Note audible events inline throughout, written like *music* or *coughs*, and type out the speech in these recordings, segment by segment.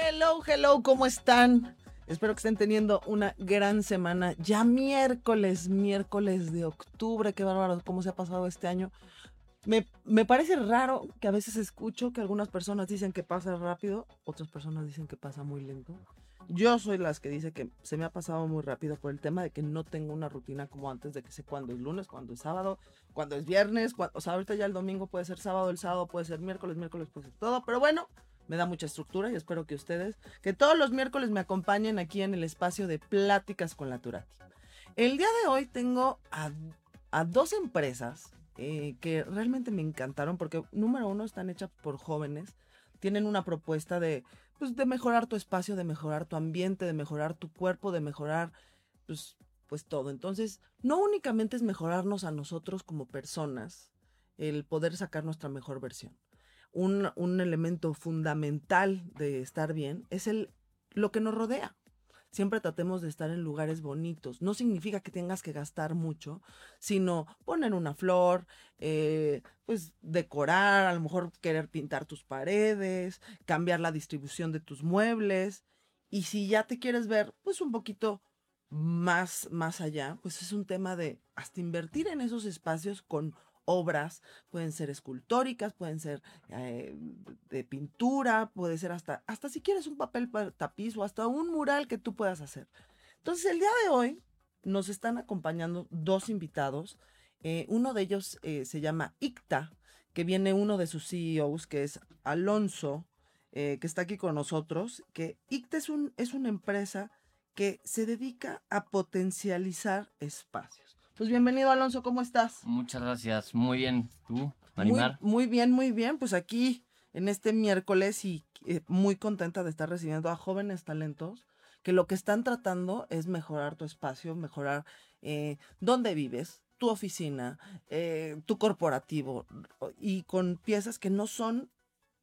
Hello, hello, ¿cómo están? Espero que estén teniendo una gran semana. Ya miércoles, miércoles de octubre, qué bárbaro, cómo se ha pasado este año. Me, me, parece raro que a veces escucho que algunas personas dicen que pasa rápido, otras personas dicen que pasa muy lento. Yo soy las que dice que se me ha pasado muy rápido por el tema de que no tengo una rutina como antes de que sé cuándo es lunes, cuándo es sábado, cuándo es viernes, o sea, ahorita ya el domingo puede ser sábado, el sábado puede ser miércoles, miércoles puede ser todo, pero bueno, me da mucha estructura y espero que ustedes, que todos los miércoles me acompañen aquí en el espacio de Pláticas con la Turati. El día de hoy tengo a, a dos empresas eh, que realmente me encantaron porque, número uno, están hechas por jóvenes, tienen una propuesta de pues, de mejorar tu espacio, de mejorar tu ambiente, de mejorar tu cuerpo, de mejorar, pues, pues todo. Entonces, no únicamente es mejorarnos a nosotros como personas, el poder sacar nuestra mejor versión. Un, un elemento fundamental de estar bien es el, lo que nos rodea siempre tratemos de estar en lugares bonitos. No significa que tengas que gastar mucho, sino poner una flor, eh, pues decorar, a lo mejor querer pintar tus paredes, cambiar la distribución de tus muebles. Y si ya te quieres ver, pues un poquito más, más allá, pues es un tema de hasta invertir en esos espacios con obras, pueden ser escultóricas, pueden ser eh, de pintura, puede ser hasta, hasta si quieres un papel tapiz o hasta un mural que tú puedas hacer. Entonces, el día de hoy nos están acompañando dos invitados. Eh, uno de ellos eh, se llama ICTA, que viene uno de sus CEOs, que es Alonso, que está aquí con nosotros, que ICTA es, un, es una empresa que se dedica a potencializar espacios. Pues bienvenido, Alonso, ¿cómo estás? Muchas gracias, muy bien. ¿Tú, Marimar? Muy, bien, muy bien. Pues aquí en este miércoles y eh, muy contenta de estar recibiendo a jóvenes talentos que lo que están tratando es mejorar tu espacio, mejorar eh, dónde vives, tu oficina, eh, tu corporativo y con piezas que no son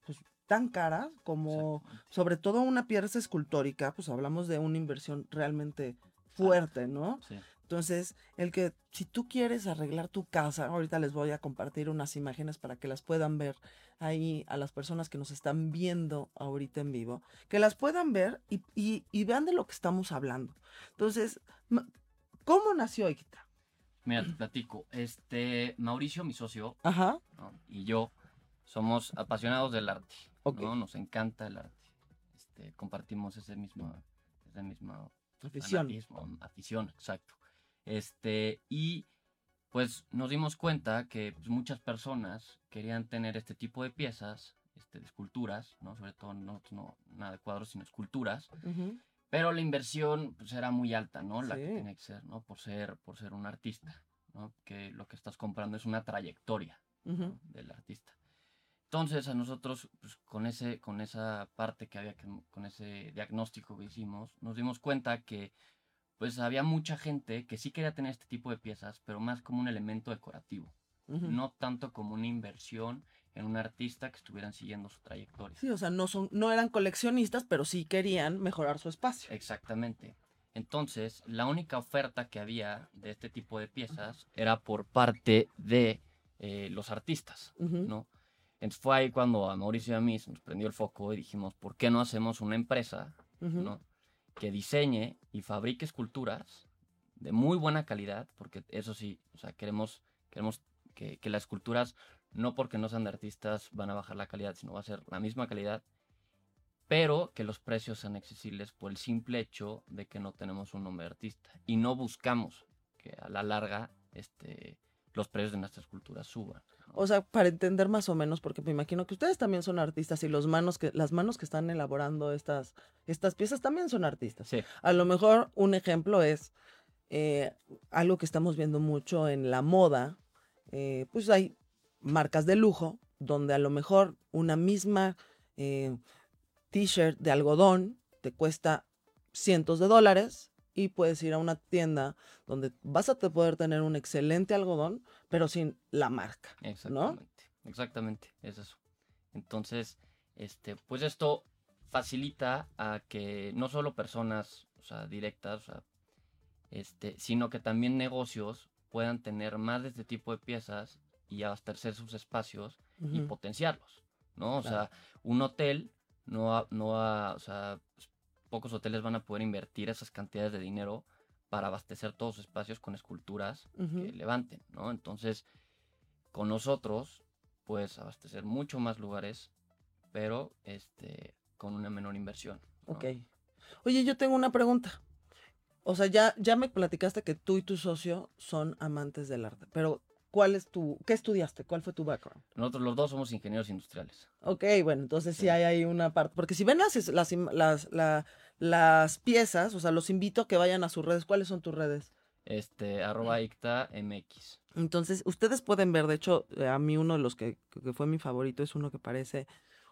pues, tan caras como sobre todo una pieza escultórica, pues hablamos de una inversión realmente fuerte, ¿no? Sí. Entonces, el que si tú quieres arreglar tu casa, ahorita les voy a compartir unas imágenes para que las puedan ver ahí a las personas que nos están viendo ahorita en vivo, que las puedan ver y, vean de lo que estamos hablando. Entonces, ¿cómo nació Iquita? Mira, te platico. Este, Mauricio, mi socio, y yo somos apasionados del arte. ¿no? Nos encanta el arte. Este, compartimos ese mismo, ese mismo afición. afición, exacto. Este, y pues nos dimos cuenta que pues, muchas personas querían tener este tipo de piezas, este, de esculturas, ¿no? Sobre todo no, no nada de cuadros, sino esculturas. Pero la inversión pues, era muy alta, ¿no? La que tiene que ser, ¿no? Por ser, por ser un artista, ¿no? Que lo que estás comprando es una trayectoria del artista. Entonces a nosotros, pues, con, ese, con esa parte que había, que, con ese diagnóstico que hicimos, nos dimos cuenta que pues había mucha gente que sí quería tener este tipo de piezas, pero más como un elemento decorativo, no tanto como una inversión en un artista que estuvieran siguiendo su trayectoria. Sí, o sea, no, son, no eran coleccionistas, pero sí querían mejorar su espacio. Exactamente. Entonces, la única oferta que había de este tipo de piezas era por parte de eh, los artistas, ¿no? Entonces fue ahí cuando a Mauricio y a mí se nos prendió el foco y dijimos, ¿por qué no hacemos una empresa, ¿no? Que diseñe y fabrique esculturas de muy buena calidad, porque eso sí, o sea, queremos, queremos que, las esculturas, no porque no sean de artistas, van a bajar la calidad, sino va a ser la misma calidad, pero que los precios sean accesibles por el simple hecho de que no tenemos un nombre de artista y no buscamos que a la larga este, los precios de nuestras esculturas suban. O sea, para entender más o menos, porque me imagino que ustedes también son artistas y los manos que, las manos que están elaborando estas, estas piezas también son artistas. Sí. A lo mejor un ejemplo es eh, algo que estamos viendo mucho en la moda, eh, pues hay marcas de lujo donde a lo mejor una misma eh, t-shirt de algodón te cuesta cientos de dólares y puedes ir a una tienda donde vas a poder tener un excelente algodón, pero sin la marca. Exactamente, exactamente, es eso. Entonces, este, pues esto facilita a que no solo personas, o sea, directas, o sea, este, sino que también negocios puedan tener más de este tipo de piezas y abastecer sus espacios y potenciarlos, ¿no? O sea, un hotel no, no o sea, pocos hoteles van a poder invertir esas cantidades de dinero para abastecer todos los espacios con esculturas que levanten, ¿no? Entonces, con nosotros, puedes abastecer mucho más lugares, pero este, con una menor inversión. Ok. Oye, yo tengo una pregunta. O sea, ya, ya me platicaste que tú y tu socio son amantes del arte, pero ¿cuál es tu, qué estudiaste? ¿Cuál fue tu background? Nosotros los dos somos ingenieros industriales. Ok, bueno, entonces sí, hay ahí una parte, porque si ven las, las, las, piezas, o sea, los invito a que vayan a sus redes. ¿Cuáles son tus redes? Este, arroba icta mx. Entonces, ustedes pueden ver, de hecho, eh, a mí uno de los que, que fue mi favorito es uno que parece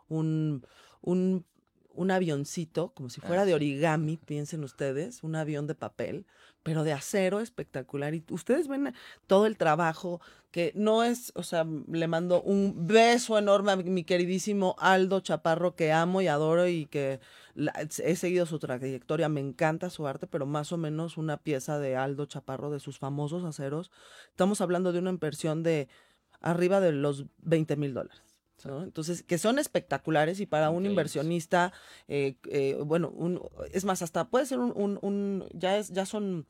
un, un un avioncito, como si fuera ah, de origami, piensen ustedes, un avión de papel, pero de acero espectacular. Y ustedes ven todo el trabajo que no es, o sea, le mando un beso enorme a mi queridísimo Aldo Chaparro, que amo y adoro y que he seguido su trayectoria, me encanta su arte, pero más o menos una pieza de Aldo Chaparro, de sus famosos aceros. Estamos hablando de una inversión de arriba de los 20 mil dólares. Entonces, que son espectaculares y para un inversionista, eh, eh, bueno, un, es más, hasta puede ser un, un, ya, es, ya son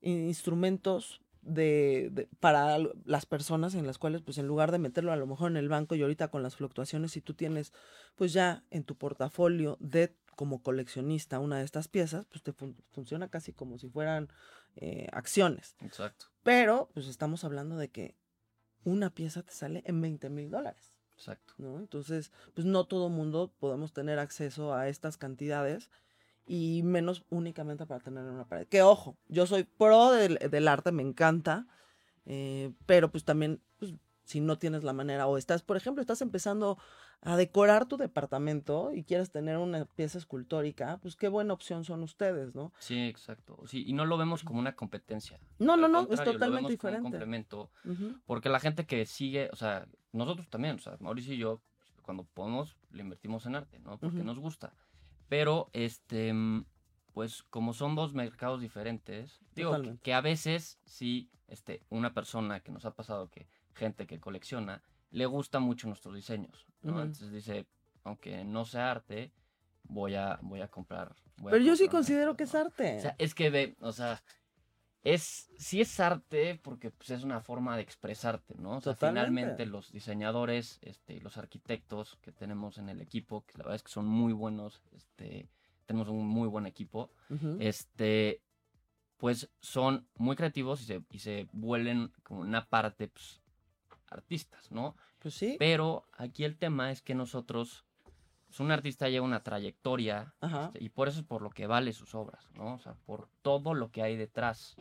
instrumentos de, para las personas en las cuales, pues en lugar de meterlo a lo mejor en el banco y ahorita con las fluctuaciones, si tú tienes, pues ya en tu portafolio de como coleccionista una de estas piezas, pues te funciona casi como si fueran eh, acciones. Exacto. Pero, pues estamos hablando de que una pieza te sale en 20 mil dólares. Exacto. ¿no? Entonces, pues no todo mundo podemos tener acceso a estas cantidades y menos únicamente para tener una pared. Que ojo, yo soy pro del, arte, me encanta, eh, pero pues también, pues, si no tienes la manera o estás, por ejemplo, estás empezando a decorar tu departamento y quieres tener una pieza escultórica, pues qué buena opción son ustedes, ¿no? Sí, exacto. Sí, y no lo vemos como una competencia. No, no, no, es totalmente diferente. Como un complemento, porque la gente que sigue, o sea, nosotros también, o sea, Mauricio y yo, cuando podemos, le invertimos en arte, ¿no? Porque nos gusta. Pero, este, pues como son dos mercados diferentes, digo que, a veces sí, este, una persona que nos ha pasado que gente que colecciona, le gusta mucho nuestros diseños, ¿no? Entonces dice, aunque no sea arte, voy a, voy a comprar. Pero yo sí considero que es arte. O sea, es que ve, o sea, es, sí es arte porque pues, es una forma de expresarte, ¿no? O sea, finalmente los diseñadores, este, los arquitectos que tenemos en el equipo, que la verdad es que son muy buenos, este, tenemos un muy buen equipo, este, pues son muy creativos y se, y se vuelven como una parte, pues, artistas, ¿no? Pues sí. Pero aquí el tema es que nosotros pues, un artista lleva una trayectoria este, y por eso es por lo que vale sus obras, ¿no? O sea, por todo lo que hay detrás,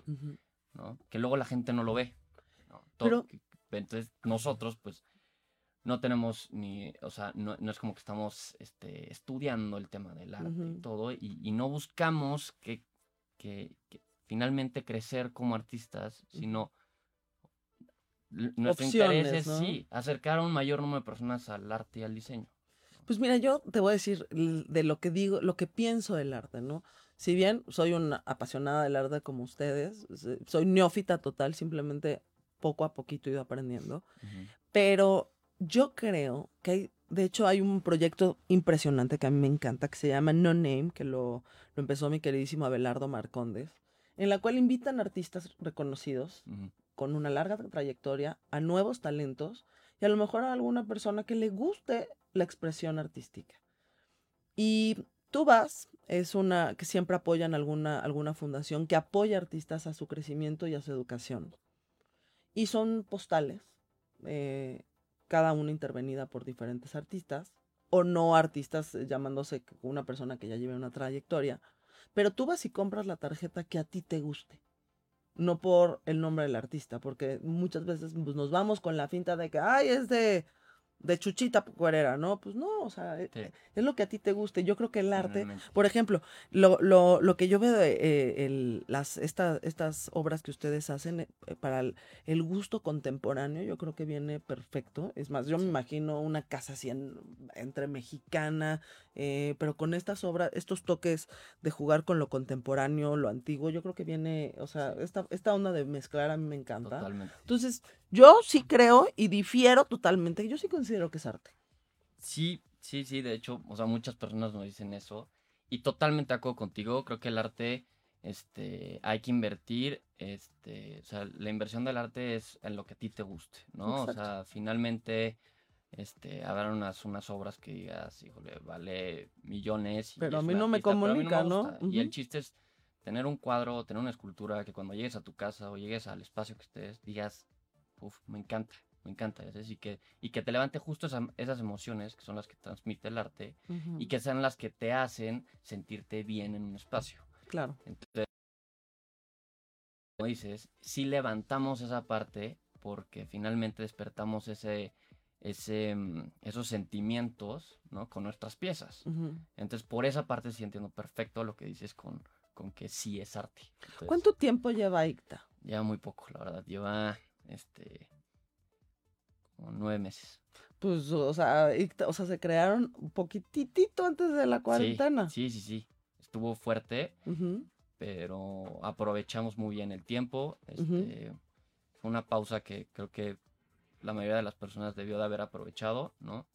¿no? Que luego la gente no lo ve. Pero... entonces nosotros, pues, no tenemos ni, o sea, no, es como que estamos este, estudiando el tema del arte y todo, y, no buscamos que, que, finalmente crecer como artistas, sino nuestro interés es, sí, acercar a un mayor número de personas al arte y al diseño. Pues mira, yo te voy a decir de lo que digo, lo que pienso del arte, ¿no? Si bien soy una apasionada del arte como ustedes, soy neófita total, simplemente poco a poquito he ido aprendiendo, pero yo creo que hay, de hecho hay un proyecto impresionante que a mí me encanta, que se llama No Name, que lo, lo empezó mi queridísimo Abelardo Marcondes, en la cual invitan artistas reconocidos con una larga trayectoria a nuevos talentos y a lo mejor a alguna persona que le guste la expresión artística. Y tú vas, es una que siempre apoyan alguna, alguna fundación que apoya artistas a su crecimiento y a su educación. Y son postales, eh, cada una intervenida por diferentes artistas, o no artistas eh, llamándose una persona que ya lleve una trayectoria, pero tú vas y compras la tarjeta que a ti te guste no por el nombre del artista, porque muchas veces pues, nos vamos con la finta de que, ay, es de de chuchita cuerera, ¿no? Pues no, o sea, e, es lo que a ti te guste. Yo creo que el arte, por ejemplo, lo, lo, lo, que yo veo de eh, el, las, esta, estas obras que ustedes hacen eh, para el, gusto contemporáneo, yo creo que viene perfecto. Es más, yo me imagino una casa así entre mexicana, eh, pero con estas obras, estos toques de jugar con lo contemporáneo, lo antiguo, yo creo que viene, o sea, esta, esta onda de mezclar a mí me encanta. Totalmente. Entonces, yo sí creo y difiero totalmente, yo sí considero que es arte. Sí, Sí, sí, de hecho, o sea, muchas personas nos dicen eso. Y totalmente acuerdo contigo, creo que el arte, este, hay que invertir, este, o sea, la inversión del arte es en lo que a ti te guste, ¿no? O sea, finalmente, este, habrá unas, unas obras que digas, híjole, vale millones. y Pero a mí no me artista, pero a mí comunica, me ¿no? Y el chiste es tener un cuadro, tener una escultura, que cuando llegues a tu casa o llegues al espacio que estés, digas, uff, me encanta, me encanta, y que, y que te levante justo esa- esas emociones que son las que transmite el arte y que sean las que te hacen sentirte bien en un espacio. Claro. Entonces, como dices, sí levantamos esa parte porque finalmente despertamos ese, ese, mm, esos sentimientos, ¿no? Con nuestras piezas. Entonces, por esa parte sí entiendo perfecto lo que dices con, con que sí es arte. Entonces, ¿Cuánto tiempo lleva ICTA? Lleva muy poco, la verdad. Lleva, este, como nueve meses. Pues, o sea, o sea, se crearon un poquitito antes de la cuarentena. Sí, sí, sí. Estuvo fuerte, pero aprovechamos muy bien el tiempo. Este, Fue una pausa que creo que la mayoría de las personas debió de haber aprovechado, ¿no?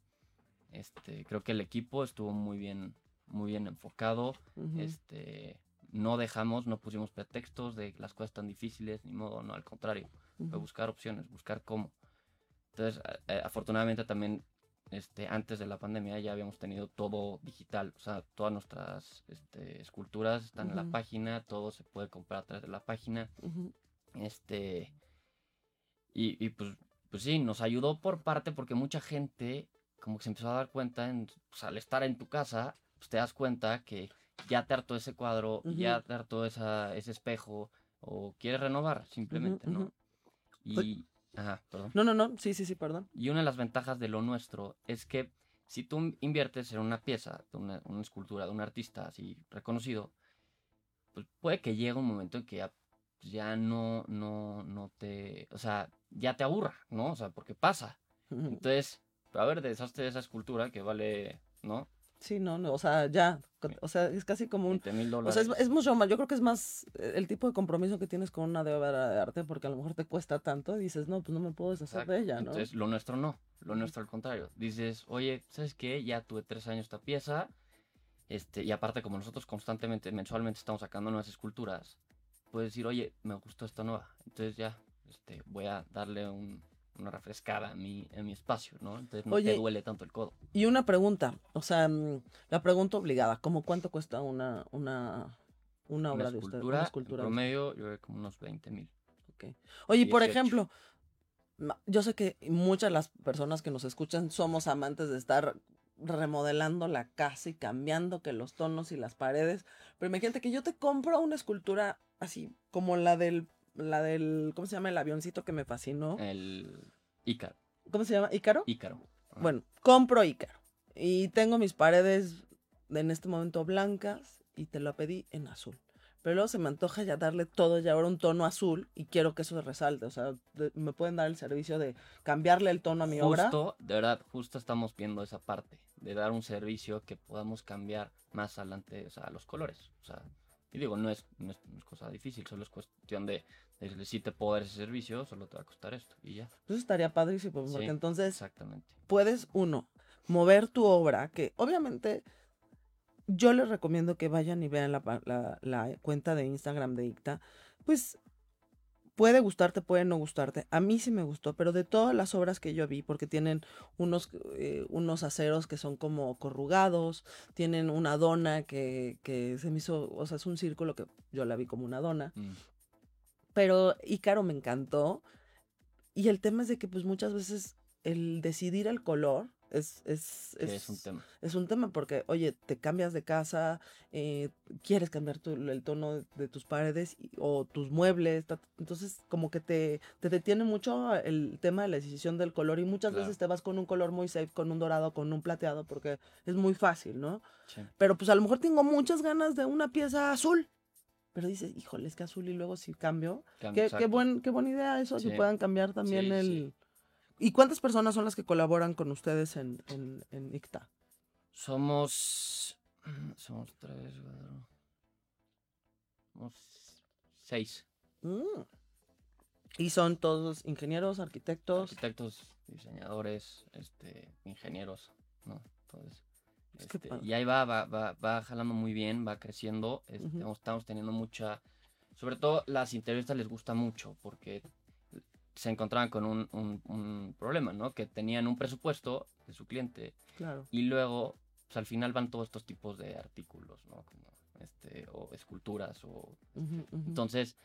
Este, creo que el equipo estuvo muy bien, muy bien enfocado. Este, no dejamos, no pusimos pretextos de las cosas tan difíciles, ni modo, no, al contrario. Buscar opciones, buscar cómo. Entonces, afortunadamente también, este, antes de la pandemia ya habíamos tenido todo digital, o sea, todas nuestras este, esculturas están en la página, todo se puede comprar a través de la página, este, y, y pues, pues sí, nos ayudó por parte porque mucha gente como que se empezó a dar cuenta, en, pues, al estar en tu casa, pues te das cuenta que ya te hartó ese cuadro, ya te hartó esa, ese espejo, o quieres renovar simplemente. ¿no? Y, ajá, perdón. No, no, no. Sí, sí, sí, perdón. Y una de las ventajas de lo nuestro es que si tú inviertes en una pieza, de una, una escultura de un artista así reconocido, pues puede que llegue un momento en que ya, pues, ya no, no, no te, o sea, ya te aburra, ¿no? O sea, porque pasa. *laughs* Entonces, a ver, deshazte de esa escultura que vale, ¿no? Sí, no, no, o sea, ya. O sea, es casi como un. 20 mil O sea, es, es mucho más. Yo creo que es más eh, el tipo de compromiso que tienes con una obra de arte, porque a lo mejor te cuesta tanto y dices, no, pues no me puedo deshacer Exacto. de ella, ¿no? Entonces, lo nuestro no, lo nuestro al contrario. Dices, oye, ¿sabes qué? Ya tuve tres años esta pieza, este, y aparte como nosotros constantemente, mensualmente estamos sacando nuevas esculturas, puedes decir, oye, me gustó esta nueva, entonces ya, este, voy a darle un- una refrescada a mi, a mi espacio, ¿no? Entonces no Oye, te duele tanto el codo. Y una pregunta, o sea, mm, la pregunta obligada, ¿cómo cuánto cuesta una, una, una Una obra de usted? escultura, Una en escultura. promedio, yo creo como unos 20 mil. Ok. Oye, por 18. ejemplo, yo sé que muchas de las personas que nos escuchan somos amantes de estar remodelando la casa y cambiando que los tonos y las paredes, pero imagínate que yo te compro una escultura así como la del la del ¿cómo se llama el avioncito que me fascinó? El Ícaro. ¿Cómo se llama? ¿Ícaro? Ícaro. Ajá. Bueno, compro Ícaro y tengo mis paredes en este momento blancas y te lo pedí en azul. Pero luego se me antoja ya darle todo ya ahora un tono azul y quiero que eso resalte. O sea, de- me pueden dar el servicio de cambiarle el tono a mi obra. Justo, de verdad, justo estamos viendo esa parte, de dar un servicio que podamos cambiar más adelante, o sea, los colores. O sea, y digo, no es, no es, no es cosa difícil, solo es cuestión de, de decirle, si te puedo dar ese servicio, solo te va a costar esto, y ya. Eso estaría padrísimo, porque Sí, entonces Exactamente. puedes, uno, mover tu obra, que obviamente yo les recomiendo que vayan y vean la, la- la cuenta de Instagram de ICTA. Pues puede gustarte, puede no gustarte. A mí sí me gustó, pero de todas las obras que yo vi, porque tienen unos, eh, unos aceros que son como corrugados, tienen una dona que, que se me hizo, o sea, es un círculo que yo la vi como una dona. Mm, Pero Ícaro me encantó. Y el tema es de que pues muchas veces el decidir el color es, es, es, es un tema. es un tema porque, oye, te cambias de casa, eh, quieres cambiar tu- el tono de, de tus paredes y- o tus muebles, ta- entonces como que te, te detiene mucho el tema de la decisión del color y muchas Claro. veces te vas con un color muy safe, con un dorado, con un plateado, porque es muy fácil, ¿no? Sí. Pero pues a lo mejor tengo muchas ganas de una pieza azul. Pero dices, híjole, es que azul y luego si cambio. Cam- Qué, qué, buen, qué buena idea eso, que Sí. puedan cambiar también Sí, el... ¿Y cuántas personas son las que colaboran con ustedes en, en, en ICTA? Somos. Somos tres, cuatro. Somos seis. Mm. Y son todos ingenieros, arquitectos. Arquitectos, diseñadores, este, ingenieros, ¿no? Entonces, este, y ahí va, va, va, va jalando muy bien, va creciendo. este, estamos- Estamos teniendo mucha. Sobre todo las interioristas les gusta mucho porque se encontraban con un, un- un problema, ¿no? Que tenían un presupuesto de su cliente Claro. y luego, pues al final van todos estos tipos de artículos, ¿no? Como este, o esculturas, o. Entonces,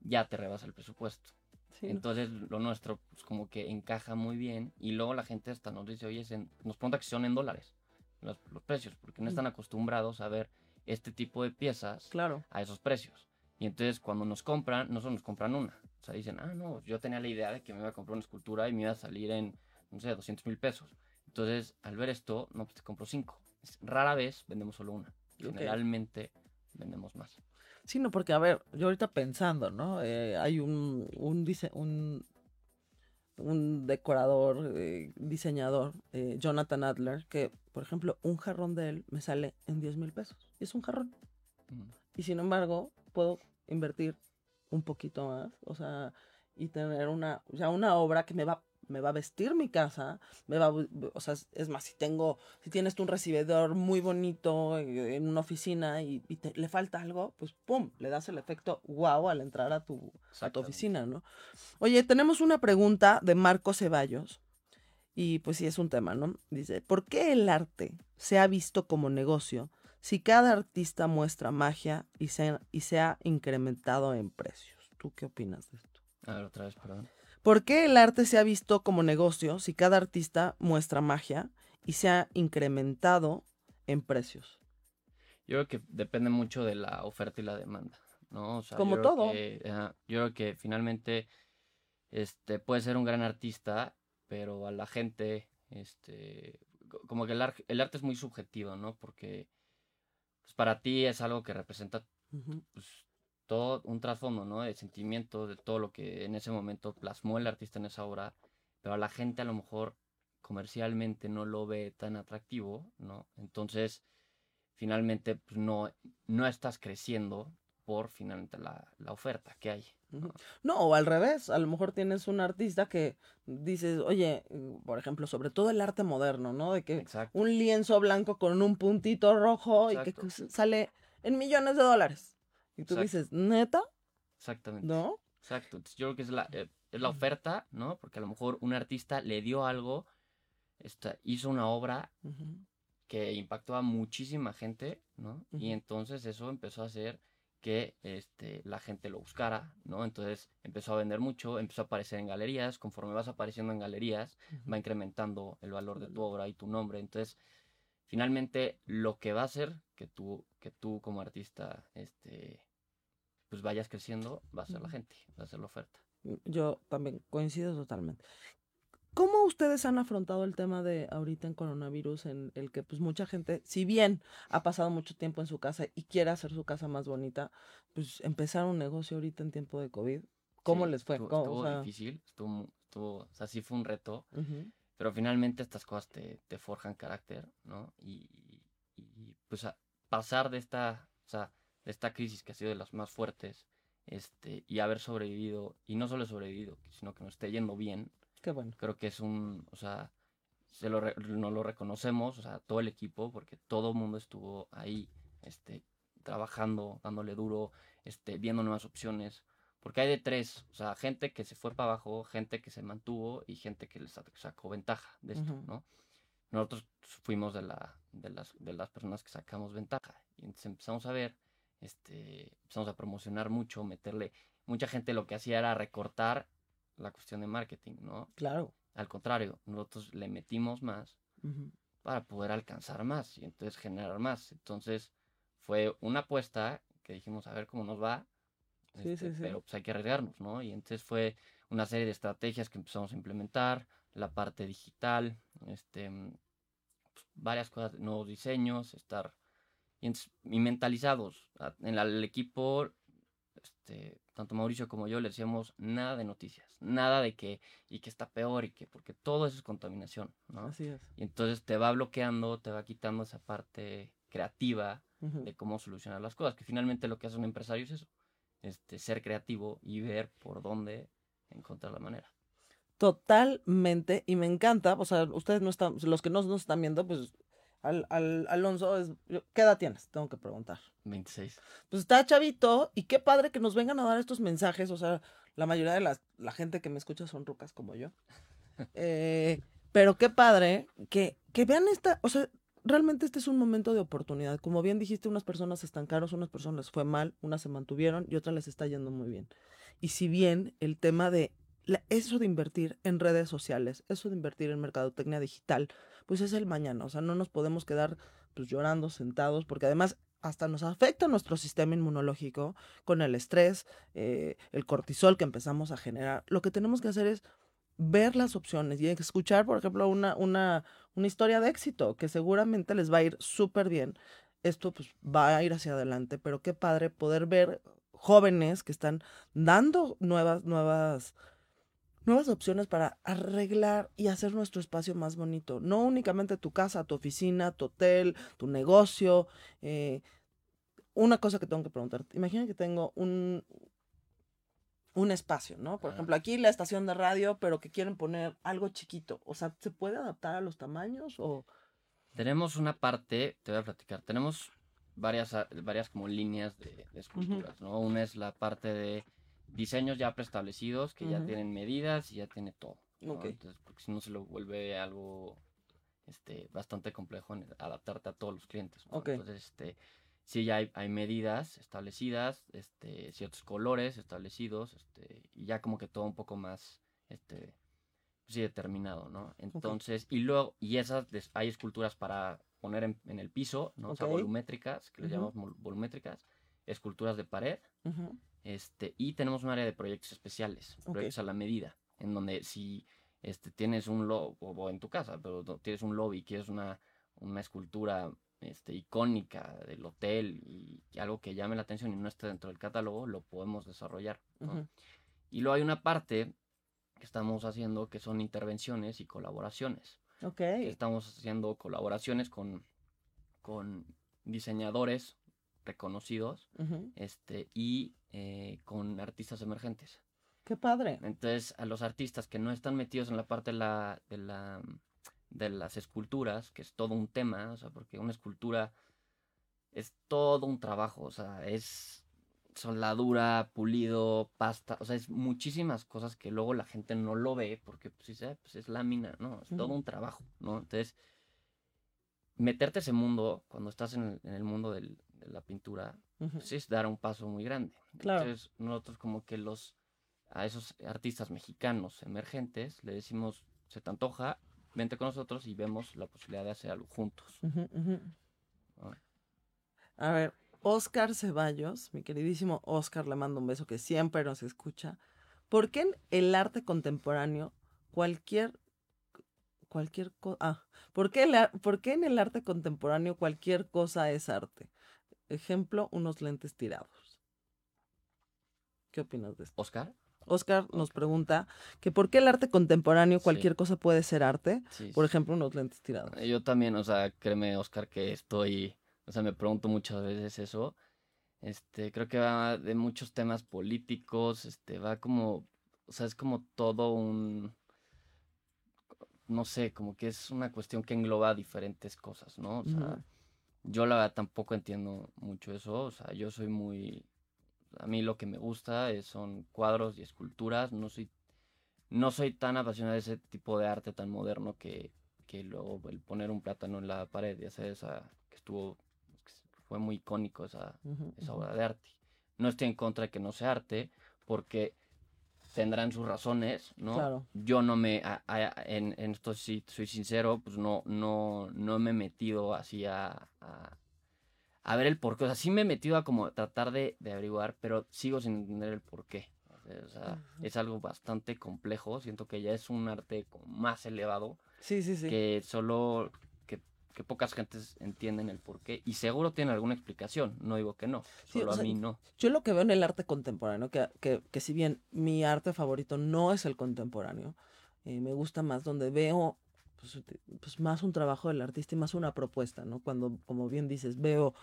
ya te rebasa el presupuesto. Sí, ¿no? Entonces lo nuestro pues como que encaja muy bien y luego la gente hasta nos dice, oye, es en- nos pregunta que son en dólares los, los precios, porque no Mm. están acostumbrados a ver este tipo de piezas Claro. a esos precios. Y entonces cuando nos compran, no solo nos compran una. O sea, dicen, ah, no, yo tenía la idea de que me iba a comprar una escultura y me iba a salir en, no sé, 200 mil pesos. Entonces, al ver esto, no, pues te compro cinco. Es- Rara vez vendemos solo una. Generalmente vendemos más. Sí, no, porque a ver, yo ahorita pensando, ¿no? Eh, hay un, un, dise- un, un decorador, eh, diseñador, eh, Jonathan Adler, que, por ejemplo, un jarrón de él me sale en 10 mil pesos. Y es un jarrón. Mm. Y sin embargo, puedo invertir un poquito más, o sea, y tener una, ya una obra que me va, me va a vestir mi casa, me va, o sea, es- más, si tengo, si tienes tú un recibidor muy bonito eh, en una oficina y, y te- le falta algo, pues pum, le das el efecto wow al entrar a tu, a tu oficina, ¿no? Oye, tenemos una pregunta de Marco Ceballos. Y pues sí, es un tema, ¿no? Dice, ¿por qué el arte se ha visto como negocio si cada artista muestra magia y se, y se ha incrementado en precios? ¿Tú qué opinas de esto? A ver, otra vez, perdón. ¿Por qué el arte se ha visto como negocio si cada artista muestra magia y se ha incrementado en precios? Yo creo que depende mucho de la oferta y la demanda, ¿no? O sea, Como yo creo todo. que, ajá, yo creo que finalmente este, puede ser un gran artista, pero a la gente, este, co- como que el, ar- el arte es muy subjetivo, ¿no? Porque pues, para ti es algo que representa pues, todo un trasfondo, ¿no? De sentimientos, de todo lo que en ese momento plasmó el artista en esa obra, pero a la gente a lo mejor comercialmente no lo ve tan atractivo, ¿no? Entonces, finalmente, pues no, no estás creciendo por finalmente la, la oferta que hay. No, o al revés, a lo mejor tienes un artista que dices, oye, por ejemplo, sobre todo el arte moderno, ¿no? De que Exacto. un lienzo blanco con un puntito rojo y que sale en millones de dólares. Y tú Exacto. dices, ¿neta? Exactamente. ¿No? Exacto. Entonces, yo creo que es la, eh, es la oferta, ¿no? Porque a lo mejor un artista le dio algo, esta, hizo una obra que impactó a muchísima gente, ¿no? Y entonces eso empezó a hacer que este, la gente lo buscara, ¿no? Entonces empezó a vender mucho, empezó a aparecer en galerías, conforme vas apareciendo en galerías, va incrementando el valor de tu obra y tu nombre. Entonces, finalmente, lo que va a hacer que tú, que tú como artista, este, pues vayas creciendo, va a ser la gente, va a ser la oferta. Yo también coincido totalmente. ¿Cómo ustedes han afrontado el tema de ahorita en coronavirus, en el que pues mucha gente, si bien ha pasado mucho tiempo en su casa y quiere hacer su casa más bonita, pues empezar un negocio ahorita en tiempo de COVID? ¿Cómo Sí, les fue? Estuvo, ¿Cómo? estuvo O sea, difícil, estuvo, estuvo, o sea, sí fue un reto. Pero finalmente estas cosas te, te forjan carácter, ¿no? Y, y, pues a pasar de esta, o sea, de esta crisis que ha sido de las más fuertes, este, y haber sobrevivido, y no solo sobrevivido, sino que nos esté yendo bien, Qué bueno. creo que es un, o sea, se lo, re- nos lo reconocemos, o sea, todo el equipo, porque todo el mundo estuvo ahí, este, trabajando, dándole duro, este, viendo nuevas opciones, porque hay de tres, o sea, gente que se fue para abajo, gente que se mantuvo y gente que les sac- sacó ventaja de esto, Ujú. ¿no? Nosotros fuimos de, la, de, las, de las personas que sacamos ventaja y entonces empezamos a ver, este, empezamos a promocionar mucho, meterle, mucha gente lo que hacía era recortar la cuestión de marketing, ¿no? Claro. Al contrario, nosotros le metimos más para poder alcanzar más y entonces generar más. Entonces fue una apuesta que dijimos a ver cómo nos va, Sí, este, sí, sí. pero pues hay que arriesgarnos, ¿no? Y entonces fue una serie de estrategias que empezamos a implementar, la parte digital, este, pues, varias cosas, nuevos diseños, estar y, entonces- y mentalizados. En la- el equipo, este, tanto Mauricio como yo le decíamos nada de noticias, nada de que y que está peor y que porque todo eso es contaminación, ¿no? Así es. Y entonces te va bloqueando, te va quitando esa parte creativa de cómo solucionar las cosas, que finalmente lo que hace un empresario es eso, este, ser creativo y ver por dónde encontrar la manera. Totalmente, y me encanta, o sea, ustedes no están, los que no nos están viendo, pues al, al- Alonso, es, ¿qué edad tienes? Tengo que preguntar. 26. Pues está chavito y qué padre que nos vengan a dar estos mensajes. O sea, la mayoría de las, la gente que me escucha son rucas como yo. *laughs* Eh, pero qué padre que, que vean esta, o sea, realmente este es un momento de oportunidad. Como bien dijiste, unas personas se estancaron, unas personas les fue mal, unas se mantuvieron y otras les está yendo muy bien. Y si bien el tema de la- eso de invertir en redes sociales, eso de invertir en mercadotecnia digital, pues es el mañana. O sea, no nos podemos quedar pues llorando, sentados, porque además hasta nos afecta nuestro sistema inmunológico con el estrés, eh, el cortisol que empezamos a generar. Lo que tenemos que hacer es ver las opciones y escuchar, por ejemplo, una, una, una historia de éxito que seguramente les va a ir súper bien. Esto pues va a ir hacia adelante, pero qué padre poder ver jóvenes que están dando nuevas, nuevas, nuevas opciones para arreglar y hacer nuestro espacio más bonito. No únicamente tu casa, tu oficina, tu hotel, tu negocio. eh, una cosa que tengo que preguntar. Imagina que tengo un, un espacio, ¿no? Por ejemplo, aquí la estación de radio, pero que quieren poner algo chiquito. O sea, ¿se puede adaptar a los tamaños o...? Tenemos una parte, te voy a platicar, tenemos varias, varias como líneas de, de esculturas, ¿no? Una es la parte de diseños ya preestablecidos, que ya tienen medidas y ya tiene todo. ¿no? Entonces, porque si no se lo vuelve algo este, bastante complejo en adaptarte a todos los clientes. ¿no? Entonces, este, sí ya hay, hay medidas establecidas, este, ciertos colores establecidos, este, y ya como que todo un poco más, este, sí, determinado, ¿no? Entonces, y luego, y esas, hay esculturas para poner en, en el piso, ¿no? O sea, volumétricas, que les Ujú. llamamos volumétricas, esculturas de pared, Ujú, este, y tenemos un área de proyectos especiales, Ok. proyectos a la medida, en donde si este, tienes un lobby, o en tu casa, pero tienes un lobby, quieres una, una escultura este, icónica del hotel y, y algo que llame la atención y no esté dentro del catálogo, lo podemos desarrollar. ¿no? ujú. Y luego hay una parte que estamos haciendo que son intervenciones y colaboraciones. Ok. que Estamos haciendo colaboraciones con, con diseñadores reconocidos ujú. este, y eh, con artistas emergentes. Qué padre. Entonces, a los artistas que no están metidos en la parte de, la, de, la, de las esculturas, que es todo un tema, o sea, porque una escultura es todo un trabajo, o sea, es soldadura, pulido, pasta, o sea, es muchísimas cosas que luego la gente no lo ve porque pues, dice, "Ah, pues es lámina, no, es todo un trabajo, ¿no? Entonces, meterte ese mundo, cuando estás en el, en el mundo del- de la pintura, Pues es dar un paso muy grande. Claro. Entonces, nosotros como que los a esos artistas mexicanos emergentes le decimos, se te antoja, vente con nosotros y vemos la posibilidad de hacer algo juntos. ¿no? A ver, Oscar Ceballos, mi queridísimo Oscar, le mando un beso que siempre nos escucha. ¿Por qué en el arte contemporáneo cualquier cualquier cosa, ah, ¿por qué, por qué en el arte contemporáneo cualquier cosa es arte? Ejemplo, unos lentes tirados. ¿Qué opinas de esto? Oscar. Oscar nos pregunta que por qué el arte contemporáneo Sí. cualquier cosa puede ser arte, Sí, por ejemplo, unos lentes tirados. Eh, Yo también, o sea, créeme, Oscar, que estoy, o sea, me pregunto muchas veces eso. Este, creo que va de muchos temas políticos, este, va como, o sea, es como todo un, no sé, como que es una cuestión que engloba diferentes cosas, ¿no? O sea. Yo la verdad tampoco entiendo mucho eso, o sea, yo soy muy, a mí lo que me gusta es- son cuadros y esculturas, no soy, no soy tan apasionado de ese tipo de arte tan moderno que, que luego el poner un plátano en la pared y hacer esa, que estuvo, fue muy icónico esa, esa obra de arte. No estoy en contra de que no sea arte, porque tendrán sus razones, ¿no? Claro. Yo no me, a- a- en, en esto sí soy sincero, pues no, no, no me he metido así a, a, a ver el porqué. O sea, sí me he metido a como tratar de, de averiguar, pero sigo sin entender el porqué. O sea, es algo bastante complejo. Siento que ya es un arte como más elevado Sí, sí, sí. que solo que, pocas gentes entienden el porqué y seguro tienen alguna explicación. No digo que no, Sí, solo o sea, a mí no. Yo lo que veo en el arte contemporáneo, que, que, que si bien mi arte favorito no es el contemporáneo, eh, me gusta más donde veo pues, pues, más un trabajo del artista y más una propuesta, ¿no? Cuando, como bien dices, veo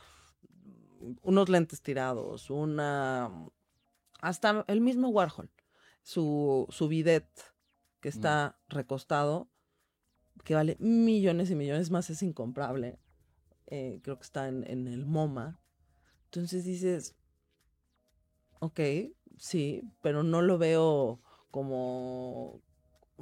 unos lentes tirados, una... Hasta el mismo Warhol, su, su bidet que está recostado, que vale millones y millones más, es incomparable. eh, creo que está en, en el MoMA. Entonces dices, ok, sí, pero no lo veo como...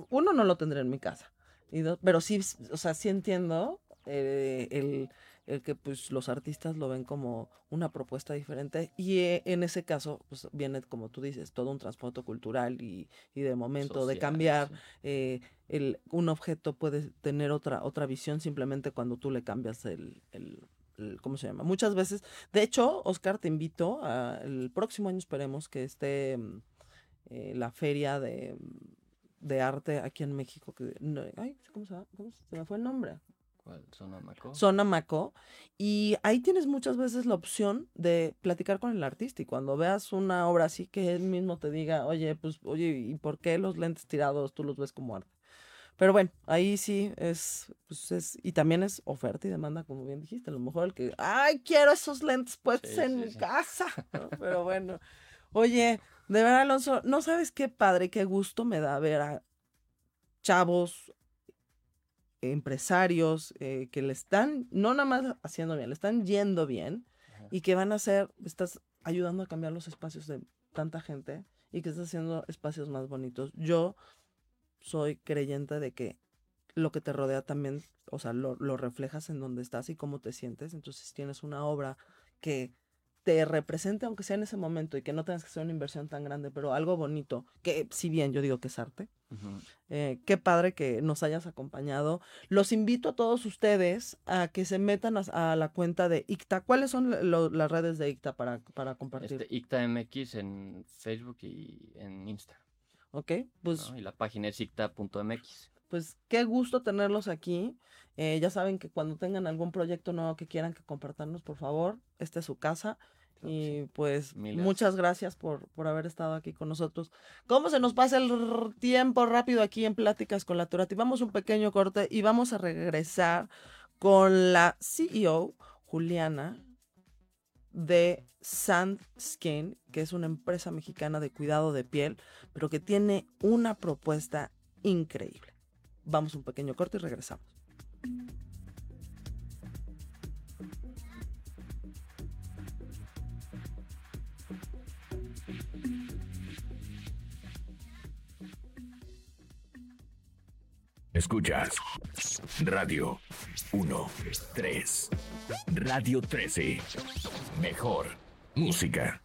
Uno, no lo tendré en mi casa. Y dos, pero sí, o sea, sí entiendo eh, el, el que pues los artistas lo ven como una propuesta diferente y eh, en ese caso pues viene como tú dices todo un transporte cultural y, y de momento de cambiar sí. eh, el, un objeto puede tener otra otra visión simplemente cuando tú le cambias el, el- ¿cómo se llama? Muchas veces, de hecho, Oscar, te invito a, el próximo año esperemos que esté mm, eh, la feria de, de arte aquí en México que no, ay, ¿cómo se llama? ¿Cómo se se me fue el nombre? ¿Sonamaco? Sonamaco, y ahí tienes muchas veces la opción de platicar con el artista y cuando veas una obra así que él mismo te diga, oye, pues, oye, ¿y por qué los lentes tirados tú los ves como arte? Pero bueno, ahí sí es, pues es, y también es oferta y demanda, como bien dijiste, a lo mejor el que, ay, quiero esos lentes puestos Sí, en sí, mi sí. casa, ¿no? Pero *laughs* bueno, oye, de verdad, Alonso, no sabes qué padre, qué gusto me da ver a chavos, empresarios eh, que le están, no nada más haciendo bien, le están yendo bien Ajá. y que van a hacer, estás ayudando a cambiar los espacios de tanta gente y que estás haciendo espacios más bonitos. Yo soy creyente de que lo que te rodea también, o sea, lo, lo reflejas en donde estás y cómo te sientes. Entonces, si tienes una obra que te represente, aunque sea en ese momento, y que no tengas que hacer una inversión tan grande, pero algo bonito, que si bien yo digo que es arte, eh, qué padre que nos hayas acompañado. Los invito a todos ustedes a que se metan a, a la cuenta de ICTA. ¿Cuáles son lo- las redes de ICTA para, para compartir? Este, ICTA.mx en Facebook y en Instagram. ¿Ok? Pues, ¿no? Y la página es icta.mx. pues qué gusto tenerlos aquí. Eh, ya saben que cuando tengan algún proyecto nuevo que quieran que compartarnos, por favor, esta es su casa. Y pues muchas gracias por, por haber estado aquí con nosotros. ¿Cómo se nos pasa el tiempo rápido aquí en Pláticas con la Turati? Vamos un pequeño corte y vamos a regresar con la CEO, Juliana, de Sandskin, que es una empresa mexicana de cuidado de piel, pero que tiene una propuesta increíble. Vamos un pequeño corte y regresamos. Escuchas Radio 1, 3, Radio 13. Mejor música.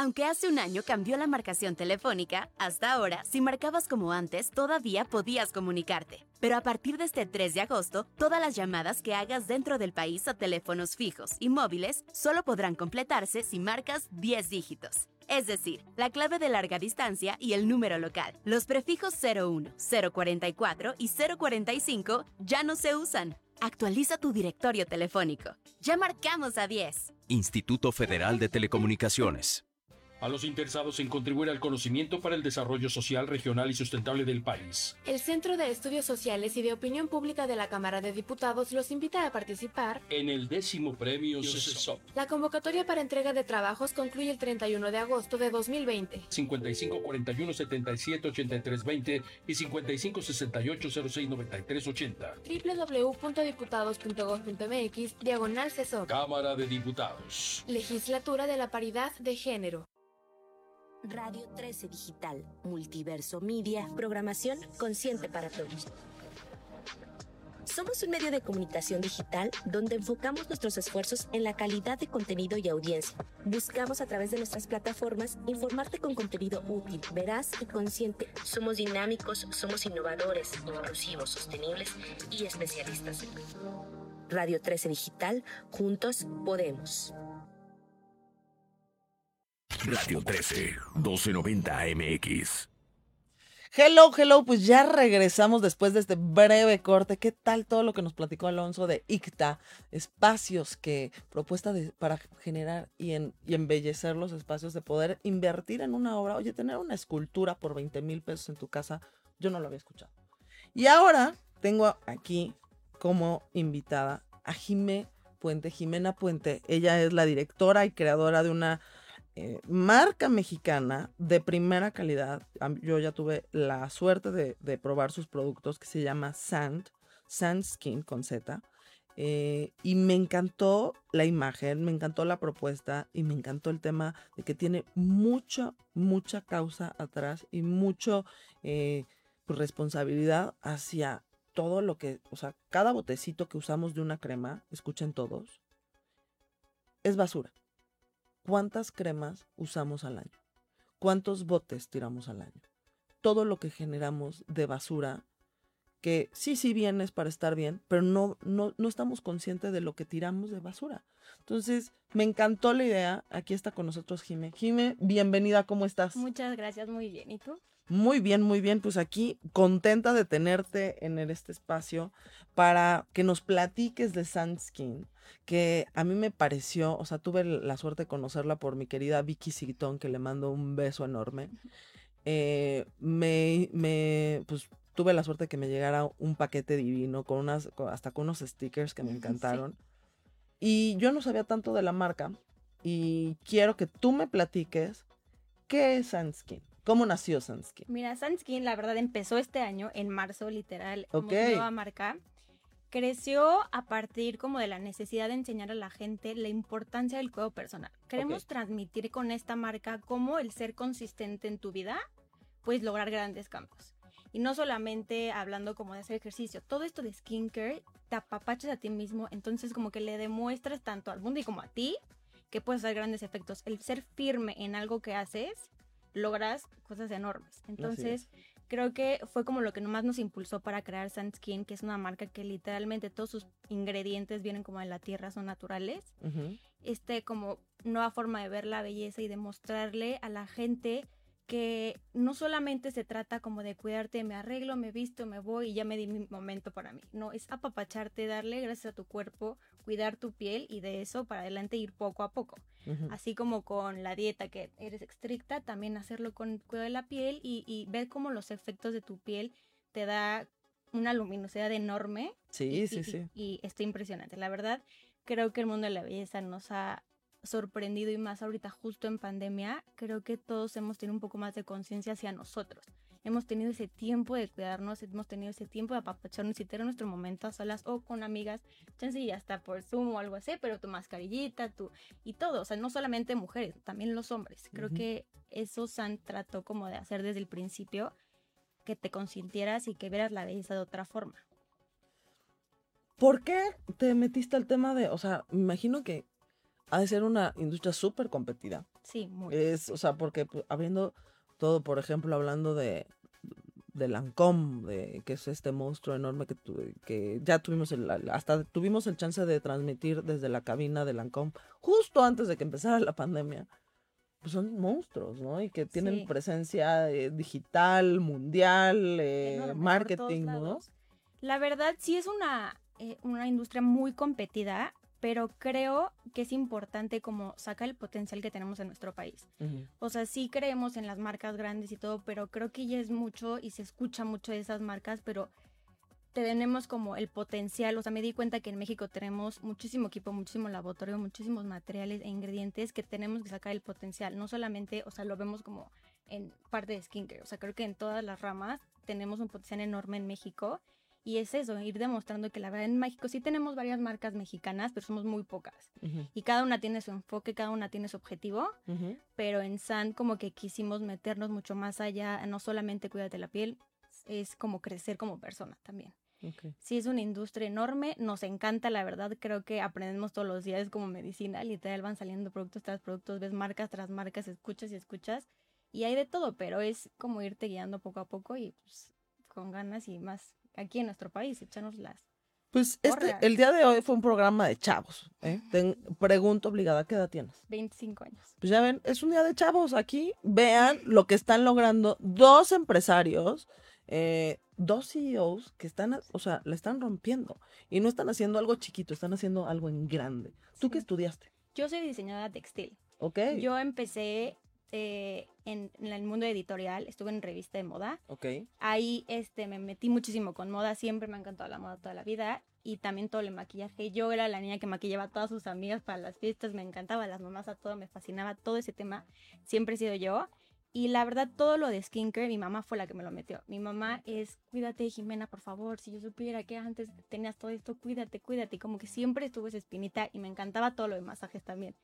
Aunque hace un año cambió la marcación telefónica, hasta ahora, si marcabas como antes, todavía podías comunicarte. Pero a partir de este 3 de agosto, todas las llamadas que hagas dentro del país a teléfonos fijos y móviles solo podrán completarse si marcas 10 dígitos. Es decir, la clave de larga distancia y el número local. Los prefijos 01, 044 y 045 ya no se usan. Actualiza tu directorio telefónico. Ya marcamos a 10. Instituto Federal de Telecomunicaciones. A los interesados en contribuir al conocimiento para el desarrollo social, regional y sustentable del país. El Centro de Estudios Sociales y de Opinión Pública de la Cámara de Diputados los invita a participar. En el décimo premio CESOP. La convocatoria para entrega de trabajos concluye el 31 de agosto de 2020. 55 41 77 83 20 y 55 68 06 93 80. www.diputados.gov.mx Diagonal CESOP. Cámara de Diputados. Legislatura de la Paridad de Género. Radio 13 Digital, Multiverso Media, programación consciente para todos. Somos un medio de comunicación digital donde enfocamos nuestros esfuerzos en la calidad de contenido y audiencia. Buscamos a través de nuestras plataformas informarte con contenido útil, veraz y consciente. Somos dinámicos, somos innovadores, inclusivos, sostenibles y especialistas. Radio 13 Digital, juntos podemos. Radio 13, 1290 MX. Hello, hello, pues ya regresamos después de este breve corte. ¿Qué tal todo lo que nos platicó Alonso de ICTA? Espacios que, propuesta para generar y, en, y embellecer los espacios, de poder invertir en una obra. Oye, tener una escultura por 20 mil pesos en tu casa, yo no lo había escuchado. Y ahora tengo aquí como invitada a Jimé Puente, Jimena Puente. Ella es la directora y creadora de una eh, marca mexicana de primera calidad. Yo ya tuve la suerte de, probar sus productos que se llama Sand, Sand Skin con Z. eh, y me encantó la imagen, me encantó la propuesta y me encantó el tema de que tiene mucha, mucha causa atrás y mucho eh, pues, responsabilidad hacia todo lo que, o sea, cada botecito que usamos de una crema, escuchen todos, es basura. ¿Cuántas cremas usamos al año? ¿Cuántos botes tiramos al año? Todo lo que generamos de basura, que sí, sí bien es para estar bien, pero no, no, no estamos conscientes de lo que tiramos de basura. Entonces, me encantó la idea. Aquí está con nosotros Jime. Jime, bienvenida, ¿cómo estás? Muchas gracias, muy bien. ¿Y tú? Muy bien, muy bien. Pues aquí contenta de tenerte en este espacio para que nos platiques de Sandskin, que a mí me pareció, o sea, tuve la suerte de conocerla por mi querida Vicky Sigtón, que le mando un beso enorme. Eh, me, me, pues tuve la suerte de que me llegara un paquete divino con unas, hasta con unos stickers que me encantaron. Y yo no sabía tanto de la marca y quiero que tú me platiques qué es Sandskin, cómo nació Sandskin. Mira, Sunskin, la verdad, empezó este año, en marzo, literal, como Ok. nueva marca. Creció a partir como de la necesidad de enseñar a la gente la importancia del cuidado personal. Queremos transmitir con esta marca cómo el ser consistente en tu vida puedes lograr grandes cambios. Y no solamente hablando como de hacer ejercicio, todo esto de skincare te apapachas a ti mismo, entonces como que le demuestras tanto al mundo y como a ti que puedes hacer grandes efectos. El ser firme en algo que haces, logras cosas enormes. Entonces, creo que fue como lo que nomás nos impulsó para crear Sunskin, que es una marca que literalmente todos sus ingredientes vienen como de la tierra, son naturales. Este como nueva forma de ver la belleza y demostrarle a la gente que no solamente se trata como de cuidarte, me arreglo, me visto, me voy y ya me di mi momento para mí. No, es apapacharte, darle gracias a tu cuerpo, cuidar tu piel y de eso para adelante ir poco a poco. Así como con la dieta que eres estricta, también hacerlo con el cuidado de la piel y, y ver cómo los efectos de tu piel te da una luminosidad enorme. Sí, y- sí, y- sí. Y está impresionante. La verdad, creo que el mundo de la belleza nos ha sorprendido y más ahorita justo en pandemia, creo que todos hemos tenido un poco más de conciencia hacia nosotros. Hemos tenido ese tiempo de cuidarnos, hemos tenido ese tiempo de apapacharnos y tener nuestro momento a solas o con amigas, chance y hasta por Zoom o algo así, pero tu mascarillita, tu y todo, o sea, no solamente mujeres, también los hombres. Creo que eso San trató como de hacer desde el principio que te consintieras y que vieras la belleza de otra forma. ¿Por qué te metiste al tema de, o sea, me imagino que ha de ser una industria súper competida. Sí, muy. Es, o sea, porque pues, abriendo todo, por ejemplo, hablando de, de Lancome, de, que es este monstruo enorme que, tu- que ya tuvimos, el, hasta tuvimos el chance de transmitir desde la cabina de Lancome, justo antes de que empezara la pandemia. Pues son monstruos, ¿no? Y que tienen Sí. presencia eh, digital, mundial, eh, enorme, marketing, ¿no? La verdad, sí es una, eh, una industria muy competida, pero creo que es importante como sacar el potencial que tenemos en nuestro país. O sea, sí creemos en las marcas grandes y todo, pero creo que ya es mucho y se escucha mucho de esas marcas, pero tenemos como el potencial, o sea, me di cuenta que en México tenemos muchísimo equipo, muchísimo laboratorio, muchísimos materiales e ingredientes que tenemos que sacar el potencial, no solamente, o sea, lo vemos como en parte de skincare, o sea, creo que en todas las ramas tenemos un potencial enorme en México y es eso, ir demostrando que la verdad en México sí tenemos varias marcas mexicanas, pero somos muy pocas y cada una tiene su enfoque, cada una tiene su objetivo pero en San como que quisimos meternos mucho más allá, no solamente cuídate la piel, es como crecer como persona también. Ok. Sí, es una industria enorme, nos encanta, la verdad, creo que aprendemos todos los días como medicina, literal van saliendo productos tras productos, ves marcas tras marcas, escuchas y escuchas, y hay de todo, pero es como irte guiando poco a poco y pues, con ganas y más aquí en nuestro país, echarnos las... Pues este, el día de hoy fue un programa de chavos. ¿eh? Ten- pregunto obligada, ¿qué edad tienes? 25 años. Pues ya ven, es un día de chavos aquí. Vean lo que están logrando dos empresarios, eh, dos CEOs que están, o sea, le están rompiendo. Y no están haciendo algo chiquito, están haciendo algo en grande. ¿Tú qué estudiaste? Yo soy diseñadora textil. ¿Ok? Yo empecé eh, en, en el mundo editorial, estuve en revista de moda. Ok. Ahí este, me metí muchísimo con moda, siempre me ha encantado la moda toda la vida y también todo el maquillaje. Yo era la niña que maquillaba a todas sus amigas para las fiestas, me encantaba las mamás a todo, me fascinaba todo ese tema, siempre he sido yo. Y la verdad, todo lo de skincare, mi mamá fue la que me lo metió. Mi mamá es, cuídate, Jimena, por favor. Si yo supiera que antes tenías todo esto, cuídate, cuídate. Y como que siempre estuvo esa espinita y me encantaba todo lo de masajes también.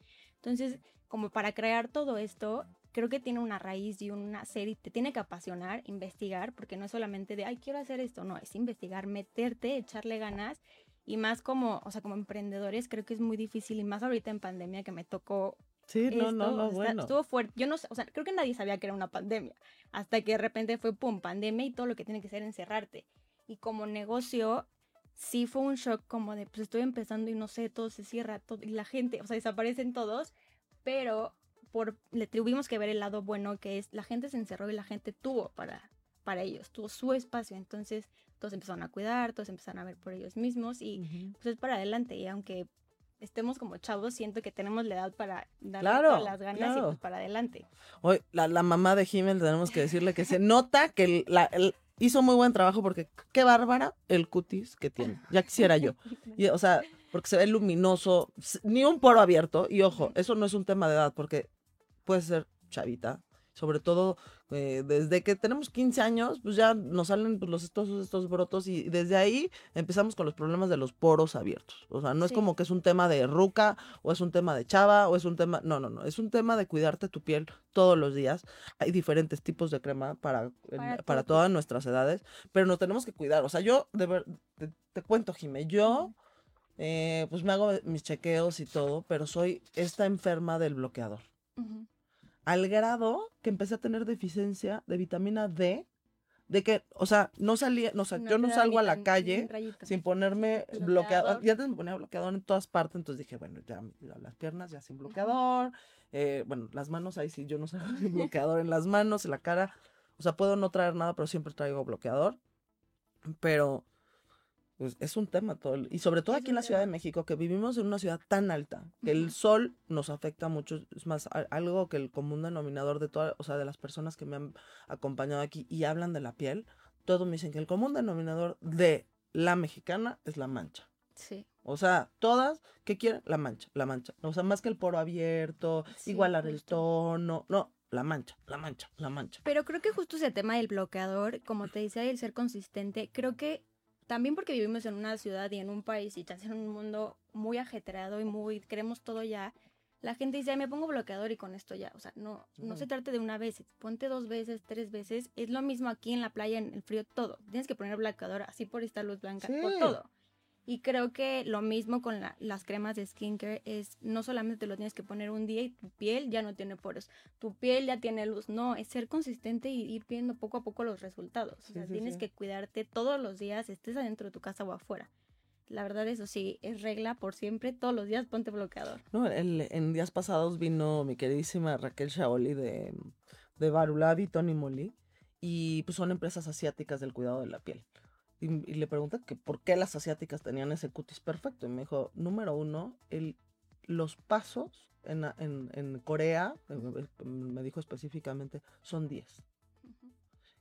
Entonces, como para crear todo esto, creo que tiene una raíz y una serie, te tiene que apasionar, investigar, porque no es solamente de, ay, quiero hacer esto, no, es investigar, meterte, echarle ganas. Y más como, o sea, como emprendedores, creo que es muy difícil, y más ahorita en pandemia que me tocó Sí, no, no, esto, no, está- bueno. Estuvo fuerte. Yo no sé, o sea, creo que nadie sabía que era una pandemia. Hasta que de repente fue, pum, pandemia y todo lo que tiene que ser encerrarte. Y como negocio, sí fue un shock como de, pues estoy empezando y no sé, todo se cierra, todo, y la gente, o sea, desaparecen todos. Pero por, le tuvimos que ver el lado bueno que es, la gente se encerró y la gente tuvo para, para ellos, tuvo su espacio. Entonces, todos empezaron a cuidar, todos empezaron a ver por ellos mismos y pues es para adelante. Y aunque estemos como chavos, siento que tenemos la edad para darle Claro, todas las ganas y pues para adelante. Hoy, la, la mamá de Jiménez tenemos que decirle que se nota que el- la- el- hizo muy buen trabajo porque qué bárbara el cutis que tiene. Ya quisiera yo. *laughs* Y, o sea, porque se ve luminoso, ni un poro abierto. Y ojo, eso no es un tema de edad porque puede ser chavita. Sobre todo eh, desde que tenemos 15 años, pues ya nos salen pues, los, estos, estos brotos y desde ahí empezamos con los problemas de los poros abiertos. O sea, no es como que es un tema de ruca o es un tema de chava o es un tema, no, no, no, es un tema de cuidarte tu piel todos los días. Hay diferentes tipos de crema para, Para todas nuestras edades, pero nos tenemos que cuidar. O sea, yo, de ver, te, te cuento, Jimé, yo... eh, pues me hago mis chequeos y todo, pero soy esta enferma del bloqueador. Al grado que empecé a tener deficiencia de vitamina D, de que, o sea, no salía, no, o sea, No yo no salgo a la tan- calle sin ponerme Bloqueador. bloqueador. Y antes me ponía bloqueador en todas partes, entonces dije, bueno, ya ya las piernas ya sin bloqueador, eh, bueno, las manos ahí sí, yo no salgo sin bloqueador en las manos, en la cara, o sea, puedo no traer nada, pero siempre traigo bloqueador, pero pues, es un tema todo, el- y sobre todo aquí en la Ciudad de. México, que vivimos en una ciudad tan alta, que el sol nos afecta mucho, es más, algo que el común denominador de todas, o sea, de las personas que me han acompañado aquí y hablan de la piel, todos me dicen que el común denominador de la mexicana es la mancha. Sí. O sea, todas, ¿qué quieren? La mancha, la mancha. O sea, más que el poro abierto, Sí, igualar el tono, no, la mancha, la mancha, la mancha. Pero creo que justo ese tema del bloqueador, como te decía, el ser consistente, creo que también porque vivimos en una ciudad y en un país y en un mundo muy ajetreado y muy, queremos todo ya, la gente dice, "Ay, me pongo bloqueador y con esto ya. O sea, no, no se No. trata de una vez, ponte dos veces, tres veces. Es lo mismo aquí en la playa, en el frío, todo. Tienes que poner bloqueador así por esta luz blanca, por todo. Y creo que lo mismo con la- las cremas de skincare es no solamente te lo tienes que poner un día y tu piel ya no tiene poros, tu piel ya tiene luz, no, es ser consistente y ir viendo poco a poco los resultados. Sí, o sea, sí, tienes sí. que cuidarte todos los días, estés adentro de tu casa o afuera. La verdad, eso sí, es regla por siempre, todos los días ponte bloqueador. No, el- en días pasados vino mi queridísima Raquel Shaoli de, de Barulabi, Tony Molly, y pues son empresas asiáticas del cuidado de la piel. Y, y le pregunté que por qué las asiáticas tenían ese cutis perfecto. Y me dijo, número uno, el, los pasos en, en, en Corea, me dijo específicamente, son 10.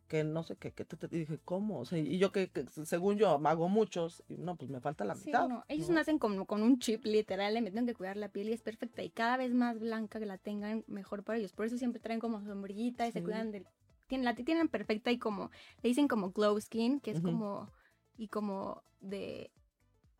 Que no sé qué, que te, te- dije, ¿cómo? O sea, y yo que, que según yo hago muchos, y no, pues me falta la Sí, mitad. no, ellos ¿no? nacen como con un chip literal, le meten que cuidar la piel y es perfecta. Y cada vez más blanca que la tengan, mejor para ellos. Por eso siempre traen como sombrillita y se cuidan del... Tienen, la tienen perfecta y como, le dicen como glow skin, que es como, y como de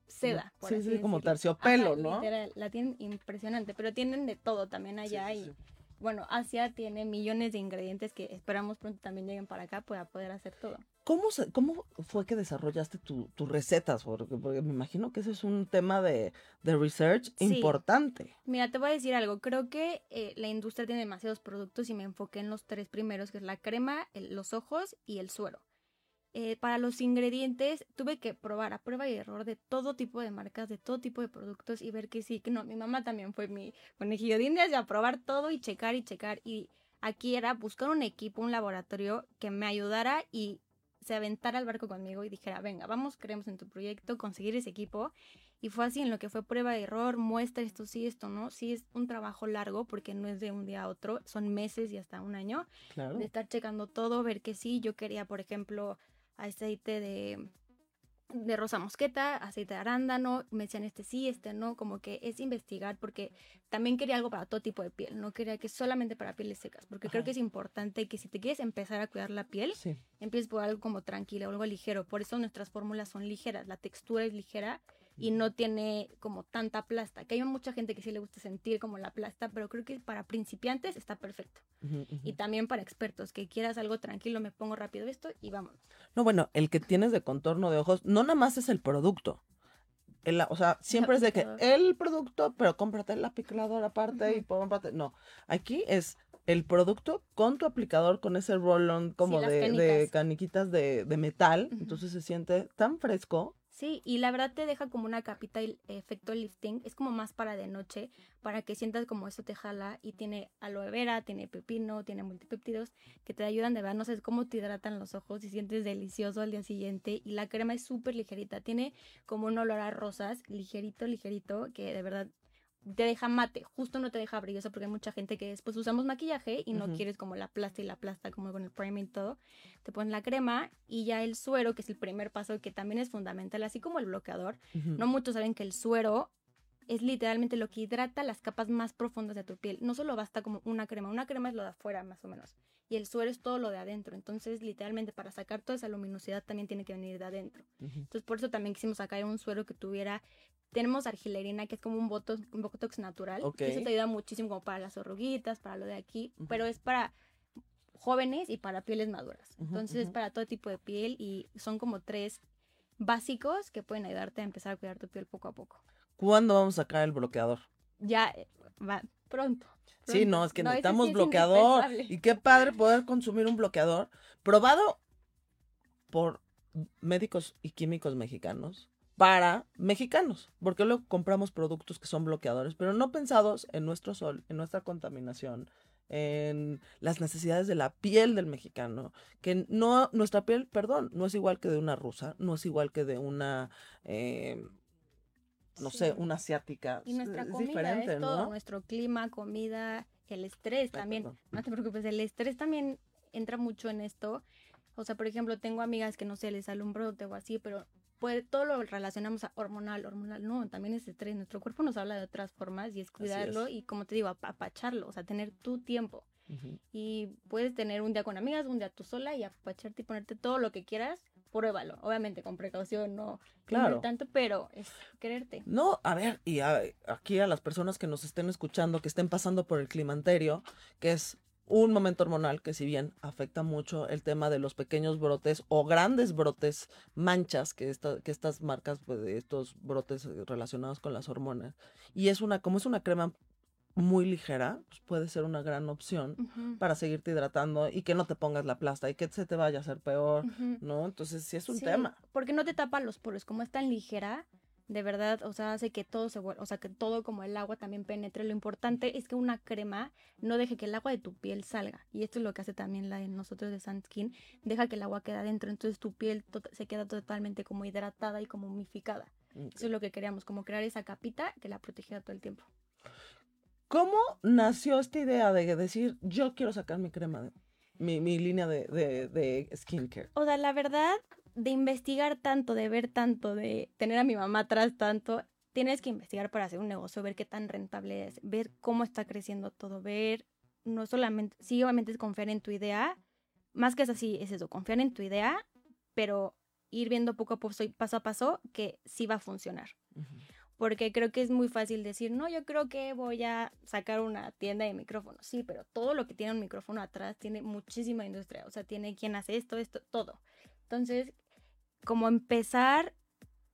seda. por Sí, así sí, como terciopelo, Ajá, ¿no? literal, la tienen impresionante, pero tienen de todo también allá sí, y sí. bueno, Asia tiene millones de ingredientes que esperamos pronto también lleguen para acá para poder hacer todo. ¿Cómo, se- cómo fue que desarrollaste tu- tus recetas? Porque, porque me imagino que ese es un tema de, de research Sí. importante. Mira, te voy a decir algo. Creo que eh, la industria tiene demasiados productos y me enfoqué en los tres primeros, que es la crema, el- los ojos y el suero. Eh, para los ingredientes tuve que probar a prueba y error de todo tipo de marcas, de todo tipo de productos y ver que sí, que no. Mi mamá también fue mi conejillo de indias y a probar todo y checar y checar. Y aquí era buscar un equipo, un laboratorio que me ayudara y se aventara al barco conmigo y dijera, venga, vamos, creemos en tu proyecto, conseguir ese equipo. Y fue así en lo que fue prueba de error, muestra esto sí, esto no. Sí es un trabajo largo porque no es de un día a otro, son meses y hasta un año Claro. de estar checando todo, ver que sí. Yo quería, por ejemplo, aceite de, de rosa mosqueta, aceite de arándano, me decían este sí, este no, como que es investigar porque también quería algo para todo tipo de piel, no quería que solamente para pieles secas, porque creo que es importante que si te quieres empezar a cuidar la piel, Sí. empieces por algo como tranquilo, algo ligero, por eso nuestras fórmulas son ligeras, la textura es ligera y no tiene como tanta plasta, que hay mucha gente que sí le gusta sentir como la plasta, pero creo que para principiantes está perfecto. Ujú, ujú. Y también para expertos, que quieras algo tranquilo, me pongo rápido esto y vamos. No, bueno, el que tienes de contorno de ojos, no nada más es el producto. El- o sea, siempre es de que *laughs* el producto, pero cómprate el aplicador aparte y cómprate. No, aquí es el producto con tu aplicador, con ese roll-on como las de, de caniquitas de, de metal. Entonces se siente tan fresco. Sí, y la verdad te deja como una capita efecto lifting, es como más para de noche, para que sientas como eso te jala y tiene aloe vera, tiene pepino, tiene multipéptidos que te ayudan de verdad, no sé cómo te hidratan los ojos y sientes delicioso al día siguiente y la crema es súper ligerita, tiene como un olor a rosas, ligerito, ligerito, que de verdad te deja mate, justo no te deja brilloso porque hay mucha gente que después usamos maquillaje y no quieres como la plasta y la plasta como con el priming y todo, te pones la crema y ya el suero, que es el primer paso que también es fundamental, así como el bloqueador. No muchos saben que el suero es literalmente lo que hidrata las capas más profundas de tu piel. No solo basta como una crema, una crema es lo de afuera más o menos. Y el suero es todo lo de adentro. Entonces, literalmente, para sacar toda esa luminosidad también tiene que venir de adentro. Entonces, por eso también quisimos sacar un suero que tuviera. Tenemos argilerina, que es como un botox, un botox natural. Ok. Y eso te ayuda muchísimo como para las arruguitas, para lo de aquí. Pero es para jóvenes y para pieles maduras. Entonces, es para todo tipo de piel y son como tres básicos que pueden ayudarte a empezar a cuidar tu piel poco a poco. ¿Cuándo vamos a sacar el bloqueador? Ya eh, va pronto. Sí, no, es que necesitamos sí bloqueador. Y qué padre poder consumir un bloqueador probado por médicos y químicos mexicanos para mexicanos, porque luego compramos productos que son bloqueadores, pero no pensados en nuestro sol, en nuestra contaminación, en las necesidades de la piel del mexicano, que no, nuestra piel, perdón, no es igual que de una rusa, no es igual que de una, eh, no sé, una asiática. Y nuestra es comida diferente, es todo, ¿no? nuestro clima, comida, el estrés Ay, también. perdón. No te preocupes, el estrés también entra mucho en esto. O sea, por ejemplo, tengo amigas que no sé, les sale un brote o así, pero puede, todo lo relacionamos a hormonal, hormonal. No, también es estrés. Nuestro cuerpo nos habla de otras formas y es cuidarlo y, como te digo, ap- apacharlo, o sea, tener tu tiempo. Y puedes tener un día con amigas, un día tú sola y apacharte y ponerte todo lo que quieras, pruébalo. Obviamente con precaución, no, no Claro. tanto, pero es quererte. No, a ver, y a- aquí a las personas que nos estén escuchando, que estén pasando por el climanterio, que es un momento hormonal que si bien afecta mucho el tema de los pequeños brotes o grandes brotes, manchas, que, esta- que estas marcas, pues, de estos brotes eh, relacionados con las hormonas, y es una, como es una crema muy ligera, pues puede ser una gran opción Ujú. para seguirte hidratando y que no te pongas la plasta y que se te vaya a hacer peor. ¿no? Entonces sí es un Sí, tema. Porque no te tapa los poros, como es tan ligera, de verdad, o sea, hace que todo se vuelva, o sea, que todo como el agua también penetre. Lo importante es que una crema no deje que el agua de tu piel salga. Y esto es lo que hace también la de nosotros de Sunskin, deja que el agua quede adentro, entonces tu piel se queda totalmente como hidratada y como humificada. Eso es lo que queríamos, como crear esa capita que la protegiera todo el tiempo. ¿Cómo nació esta idea de decir, yo quiero sacar mi crema, de- mi, mi línea de, de, de skincare? O sea, la verdad, de investigar tanto, de ver tanto, de tener a mi mamá atrás tanto, tienes que investigar para hacer un negocio, ver qué tan rentable es, ver cómo está creciendo todo, ver, no solamente, sí, obviamente es confiar en tu idea, más que es así, es eso, confiar en tu idea, pero ir viendo poco a poco, paso a paso, que sí va a funcionar. porque creo que es muy fácil decir, no, yo creo que voy a sacar una tienda de micrófonos. Sí, pero todo lo que tiene un micrófono atrás tiene muchísima industria, o sea, tiene quien hace esto, esto, todo. Entonces, como empezar,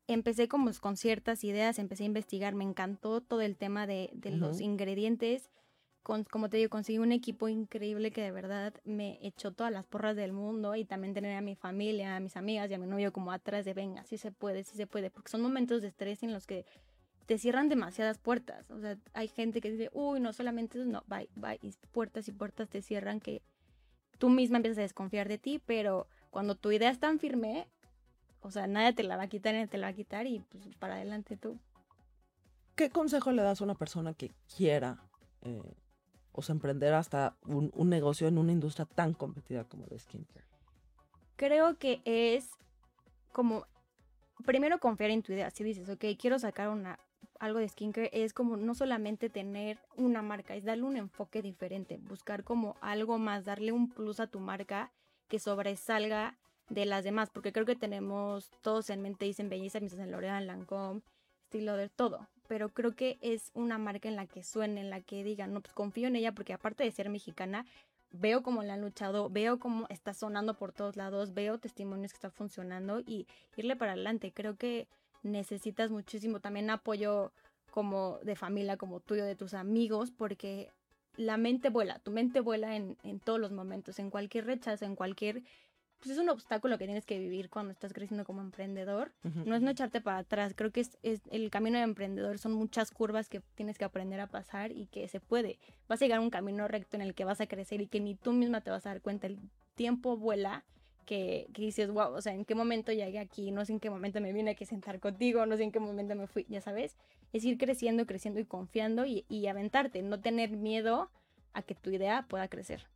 empecé como con ciertas ideas, empecé a investigar, me encantó todo el tema de, de los Ujú. ingredientes. Con, como te digo, conseguí un equipo increíble que de verdad me echó todas las porras del mundo y también tener a mi familia, a mis amigas y a mi novio como atrás de venga, sí se puede, sí se puede, porque son momentos de estrés en los que te cierran demasiadas puertas. O sea, hay gente que dice, uy, no solamente eso, no, bye, bye, y puertas y puertas te cierran que tú misma empiezas a desconfiar de ti, pero cuando tu idea es tan firme, o sea, nadie te la va a quitar, nadie te la va a quitar y pues para adelante tú. ¿Qué consejo le das a una persona que quiera, eh, o sea, emprender hasta un, un negocio en una industria tan competitiva como la skincare? Creo que es como, primero confiar en tu idea. Si dices, ok, quiero sacar una, algo de skincare, es como no solamente tener una marca, es darle un enfoque diferente, buscar como algo más, darle un plus a tu marca que sobresalga de las demás, porque creo que tenemos todos en mente, dicen belleza, piensas en L'Oreal, Lancome, Estee Lauder, todo, pero creo que es una marca en la que suene, en la que digan, no, pues confío en ella, porque aparte de ser mexicana, veo cómo la han luchado, veo cómo está sonando por todos lados, veo testimonios que está funcionando y irle para adelante. Creo que necesitas muchísimo también apoyo como de familia, como tuyo, de tus amigos, porque la mente vuela, tu mente vuela en, en todos los momentos, en cualquier rechazo, en cualquier... Pues es un obstáculo que tienes que vivir cuando estás creciendo como emprendedor. No es no echarte para atrás, creo que es, es el camino de emprendedor, son muchas curvas que tienes que aprender a pasar y que se puede. Vas a llegar a un camino recto en el que vas a crecer y que ni tú misma te vas a dar cuenta. El tiempo vuela que, que dices, wow, o sea, en qué momento llegué aquí, no sé en qué momento me vine aquí a sentar contigo, no sé en qué momento me fui, ya sabes. Es ir creciendo, creciendo y confiando y, y aventarte, no tener miedo a que tu idea pueda crecer.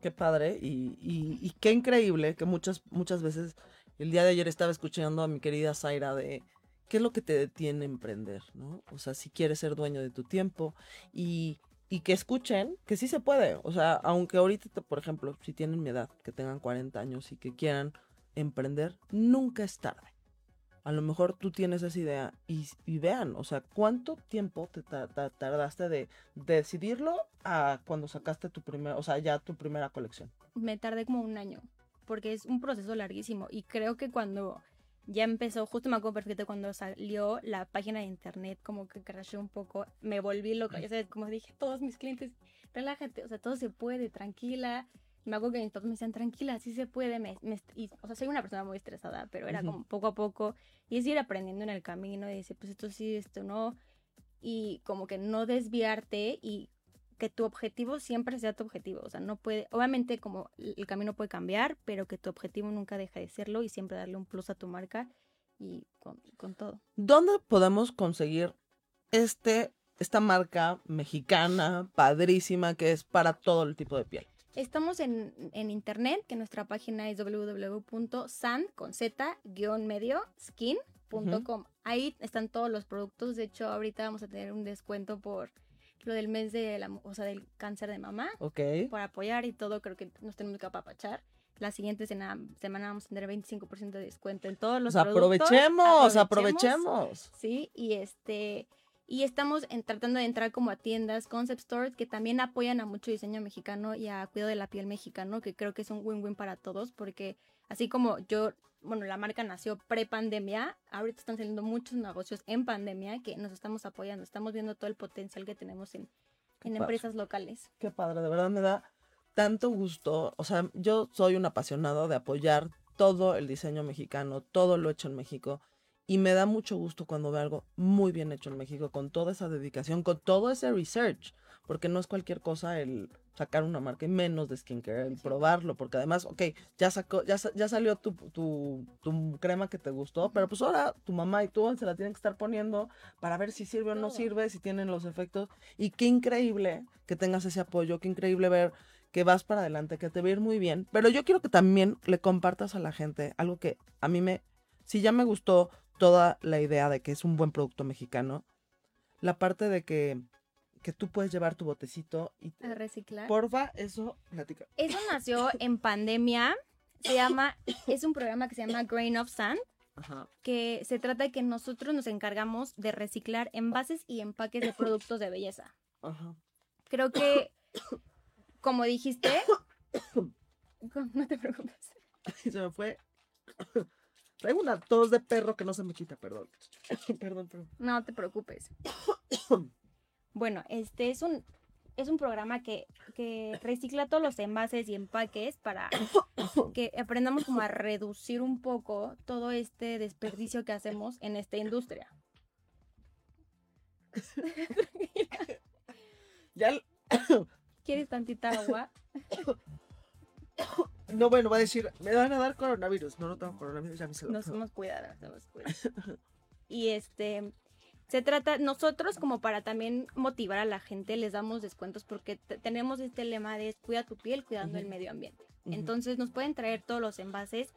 Qué padre y, qué increíble que muchas, muchas veces, el día de ayer estaba escuchando a mi querida Zaira de qué es lo que te detiene emprender, ¿no? O sea, si quieres ser dueño de tu tiempo y, y que escuchen que sí se puede. O sea, aunque ahorita, por ejemplo, si tienen mi edad, que tengan 40 años y que quieran emprender, nunca es tarde. A lo mejor tú tienes esa idea y, y vean, o sea, ¿cuánto tiempo te ta- ta- tardaste de decidirlo a cuando sacaste tu primer, o sea, ya tu primera colección? me tardé como un año, porque es un proceso larguísimo. Y creo que cuando ya empezó, justo me acuerdo perfecto cuando salió la página de internet, como que crashó un poco, me volví loca. Ya sabes, como dije, todos mis clientes, relájate, o sea, todo se puede, tranquila. Me acuerdo que mis papás me decían, tranquila, sí se puede. Me, y, o sea, soy una persona muy estresada, pero era como poco a poco. Y es ir aprendiendo en el camino y decir, pues esto sí, esto no. Y como que no desviarte y que tu objetivo siempre sea tu objetivo. O sea, no puede, obviamente como el camino puede cambiar, pero que tu objetivo nunca deja de serlo y siempre darle un plus a tu marca y con, con todo. ¿Dónde podemos conseguir este, esta marca mexicana, padrísima, que es para todo el tipo de piel? Estamos en, en internet, que nuestra página es www.san con z guion medio skin.com. Ahí están todos los productos. De hecho, ahorita vamos a tener un descuento por lo del mes de la, o sea, del cáncer de mamá. Ok. Por apoyar y todo, creo que nos tenemos que apapachar. La siguiente semana vamos a tener 25% de descuento en todos los Pues productos. aprovechemos, aprovechemos. Sí, y este y estamos en- tratando de entrar como a tiendas, concept stores que también apoyan a mucho diseño mexicano y a cuidado de la piel mexicano, que creo que es un win-win para todos, porque así como yo, bueno, la marca nació pre-pandemia, ahorita están saliendo muchos negocios en pandemia que nos estamos apoyando, estamos viendo todo el potencial que tenemos en, en empresas locales. Qué padre, de verdad me da tanto gusto. O sea, yo soy un apasionado de apoyar todo el diseño mexicano, todo lo hecho en México. Y me da mucho gusto cuando veo algo muy bien hecho en México, con toda esa dedicación, con todo ese research. Porque no es cualquier cosa el sacar una marca y menos de skincare, el probarlo. Porque además, ok, ya sacó, ya, ya salió tu, tu, tu crema que te gustó, pero pues ahora tu mamá y tú se la tienen que estar poniendo para ver si sirve o no sirve, si tienen los efectos. Y qué increíble que tengas ese apoyo, qué increíble ver que vas para adelante, que te va a ir muy bien. Pero yo quiero que también le compartas a la gente algo que a mí me, si ya me gustó toda la idea de que es un buen producto mexicano, la parte de que, que tú puedes llevar tu botecito y... A reciclar. Porfa, eso, platica. Eso nació *laughs* en pandemia. Se llama, es un programa que se llama Grain of Sand. Ajá. que se trata de que nosotros nos encargamos de reciclar envases y empaques de productos de belleza. Ajá. Creo que, como dijiste, *coughs* *coughs* no te preocupes. Se me fue. Traigo una tos de perro que no se me quita, perdón. *coughs* perdón, perdón. No te preocupes. *coughs* Bueno, este es un, es un programa que, que recicla todos los envases y empaques para *coughs* que aprendamos como a reducir un poco todo este desperdicio que hacemos en esta industria. Ya. ¿Quieres tantita agua? No, bueno, va a decir, me van a dar coronavirus. No, no tengo coronavirus, ya me se lo Nos hemos cuidado, nos hemos cuidado. Y este, se trata, nosotros como para también motivar a la gente, les damos descuentos porque te- tenemos este lema de cuida tu piel, cuidando el medio ambiente. Entonces nos pueden traer todos los envases,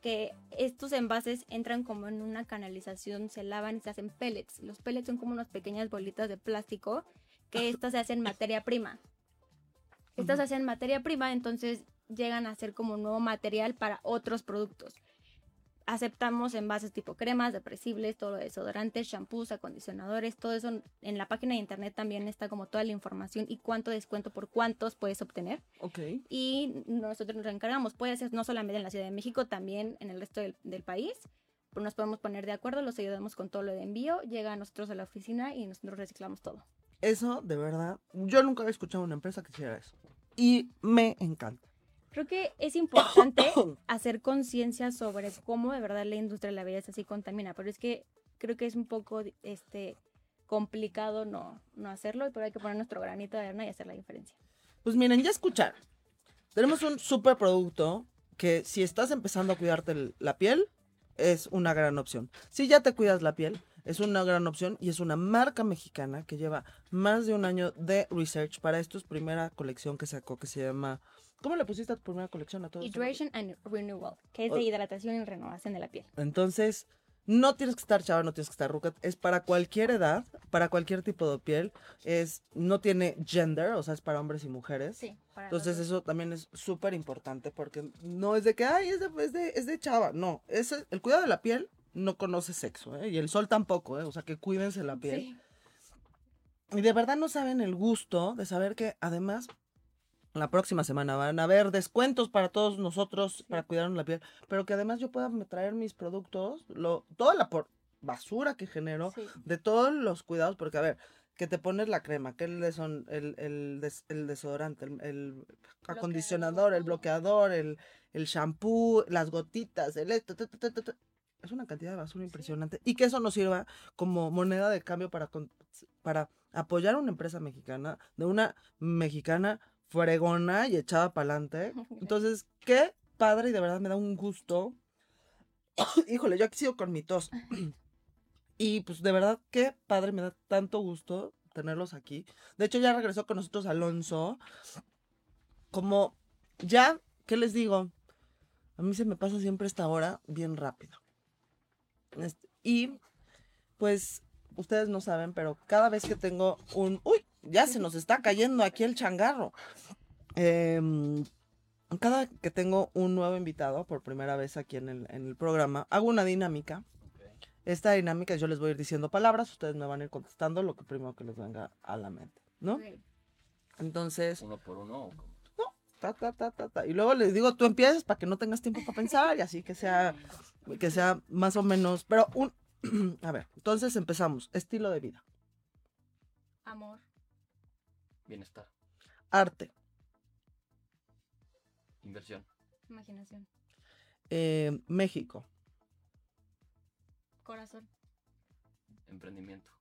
que estos envases entran como en una canalización, se lavan y se hacen pellets. Los pellets son como unas pequeñas bolitas de plástico que *laughs* estas se hacen materia prima. Estas se hacen materia prima, entonces llegan a ser como nuevo material para otros productos. Aceptamos envases tipo cremas, depresibles, todo lo de desodorantes, shampoos, acondicionadores, todo eso en la página de internet también está como toda la información y cuánto descuento por cuántos puedes obtener. Ok. Y nosotros nos encargamos, puede ser no solamente en la Ciudad de México, también en el resto del, del país. Nos podemos poner de acuerdo, los ayudamos con todo lo de envío, llega a nosotros a la oficina y nosotros reciclamos todo. Eso, de verdad, yo nunca había escuchado una empresa que hiciera eso. Y me encanta. Creo que es importante *coughs* hacer conciencia sobre cómo de verdad la industria de la belleza sí contamina, pero es que creo que es un poco este complicado no, no hacerlo, pero hay que poner nuestro granito de arena y hacer la diferencia. Pues miren, ya escucharon. Tenemos un super producto que si estás empezando a cuidarte el- la piel, es una gran opción. Si ya te cuidas la piel, es una gran opción y es una marca mexicana que lleva más de un año de research para esto es primera colección que sacó que se llama... ¿Cómo le pusiste a tu primera colección a todos? Hydration and Renewal, que es de O- hidratación y renovación de la piel. Entonces, no tienes que estar chava, no tienes que estar ruca. Es para cualquier edad, para cualquier tipo de piel. Es, no tiene gender, o sea, es para hombres y mujeres. Sí, para Entonces, eso también es súper importante porque no es de que, ay, es de, es de, es de chava. No, es el cuidado de la piel no conoce sexo, ¿eh? Y el sol tampoco, ¿eh? O sea, que cuídense la piel. Sí. Y de verdad no saben el gusto de saber que además la próxima semana van a haber descuentos para todos nosotros para cuidarnos la piel, pero que además yo pueda traer mis productos, lo, toda la por- basura que genero Sí. de todos los cuidados, porque a ver, que te pones la crema, que el, deson- el, el, des- el desodorante, el, el acondicionador, el bloqueador, el, el shampoo, las gotitas, el esto, ta, ta, ta, ta, ta. es una cantidad de basura impresionante y que eso nos sirva como moneda de cambio para, para apoyar a una empresa mexicana, de una mexicana fregona y echada para adelante. *laughs* Entonces, qué padre y de verdad me da un gusto. *coughs* Híjole, yo aquí sigo con mi tos. *coughs* y pues de verdad, qué padre, me da tanto gusto tenerlos aquí. De hecho, ya regresó con nosotros Alonso. Como ya, ¿qué les digo? A mí se me pasa siempre esta hora bien rápido. Este, y pues ustedes no saben, pero cada vez que tengo un... ¡Uy! Ya se nos está cayendo aquí el changarro. Em, cada que tengo un nuevo invitado por primera vez aquí en el, en el programa, hago una dinámica. Esta dinámica yo les voy a ir diciendo palabras, ustedes me van a ir contestando lo que primero que les venga a la mente, ¿no? Entonces, Uno por uno. ¿o cómo? ta, ta, ta, ta, ta. Y luego les digo, tú empiezas para que no tengas tiempo para pensar y así que sea, que sea más o menos, pero un, *clears throat* a ver, entonces empezamos. Estilo de vida, Amor, Bienestar. arte, Inversión. imaginación, eh, México, corazón, Emprendimiento.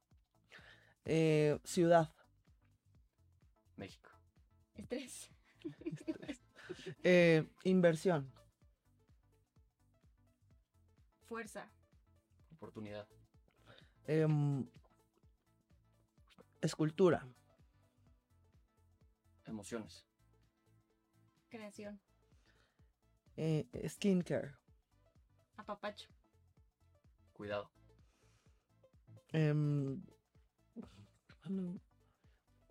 eh, ciudad, México. estrés, eh, inversión, fuerza, Oportunidad. em, escultura, emociones. Creación. Eh, skincare. Apapacho. Cuidado. Em,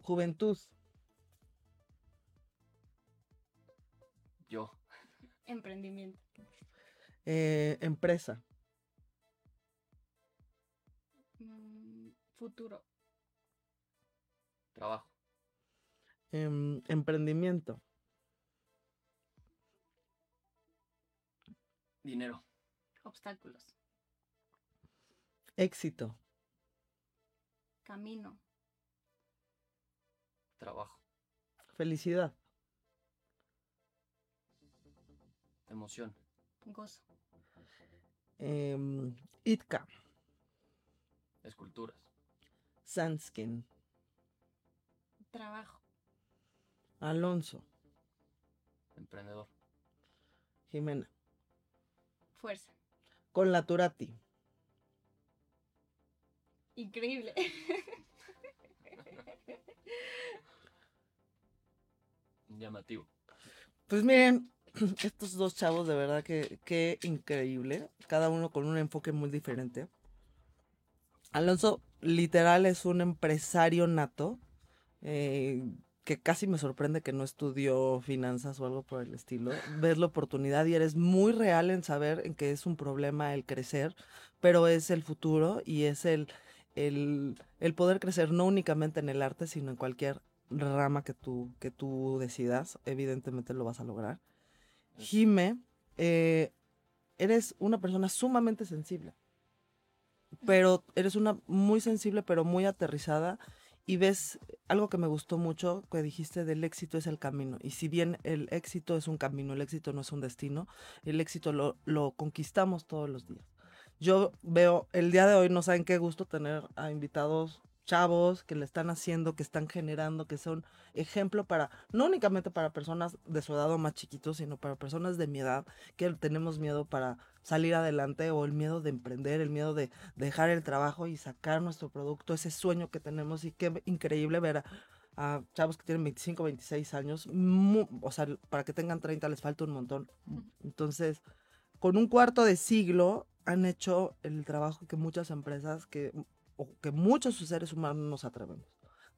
juventud. Yo. Emprendimiento. Eh, empresa. Mm, futuro. Trabajo. Em, emprendimiento. Dinero. Obstáculos. Éxito. Camino. Trabajo. Felicidad. Emoción. Gozo. em, Itka. Esculturas. Sandskin. Trabajo. Alonso. Emprendedor. Jimena. Fuerza. Con la Turati. Increíble. *laughs* Llamativo. Pues miren, *clears throat* estos dos chavos de verdad que, que increíble. Cada uno con un enfoque muy diferente. Alonso literal es un empresario nato. eh, que casi me sorprende que no estudió finanzas o algo por el estilo. Ves la oportunidad y eres muy real en saber en que es un problema el crecer, pero es el futuro y es el, el, el poder crecer no únicamente en el arte, sino en cualquier rama que tú, que tú decidas. Evidentemente lo vas a lograr. Jime, eh, eres una persona sumamente sensible, pero eres una muy sensible, pero muy aterrizada y ves algo que me gustó mucho que dijiste del éxito es el camino. Y si bien el éxito es un camino, el éxito no es un destino, el éxito lo, lo conquistamos todos los días. Yo veo, el día de hoy no saben qué gusto tener a invitados chavos que le están haciendo, que están generando, que son ejemplo para, no únicamente para personas de su edad o más chiquitos, sino para personas de mi edad que tenemos miedo para salir adelante o el miedo de emprender, el miedo de dejar el trabajo y sacar nuestro producto, ese sueño que tenemos y qué increíble ver a, a chavos que tienen 25, 26 años, mu- o sea, para que tengan 30 les falta un montón. Entonces, con un cuarto de siglo han hecho el trabajo que muchas empresas, que, o que muchos seres humanos nos atrevemos.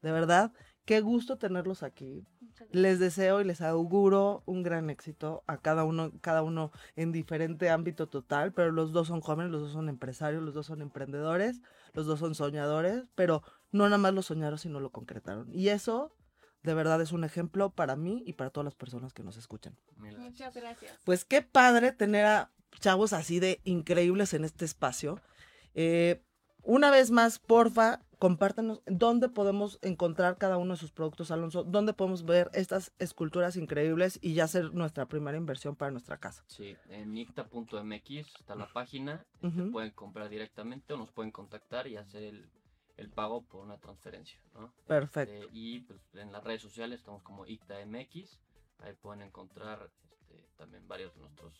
De verdad, qué gusto tenerlos aquí. Les deseo y les auguro un gran éxito a cada uno, cada uno en diferente ámbito total, pero los dos son jóvenes, los dos son empresarios, los dos son emprendedores, los dos son soñadores, pero no nada más lo soñaron, sino lo concretaron. Y eso, de verdad, es un ejemplo para mí y para todas las personas que nos escuchan. Muchas gracias. Pues qué padre tener a chavos así de increíbles en este espacio. Eh, una vez más, porfa, compártanos dónde podemos encontrar cada uno de sus productos, Alonso, dónde podemos ver estas esculturas increíbles y ya hacer nuestra primera inversión para nuestra casa. Sí, en nicta.mx está la página, se Ujú. pueden comprar directamente o nos pueden contactar y hacer el, el pago por una transferencia, ¿no? Perfecto. Este, y pues en las redes sociales estamos como IctaMX, ahí pueden encontrar este, también varios de nuestros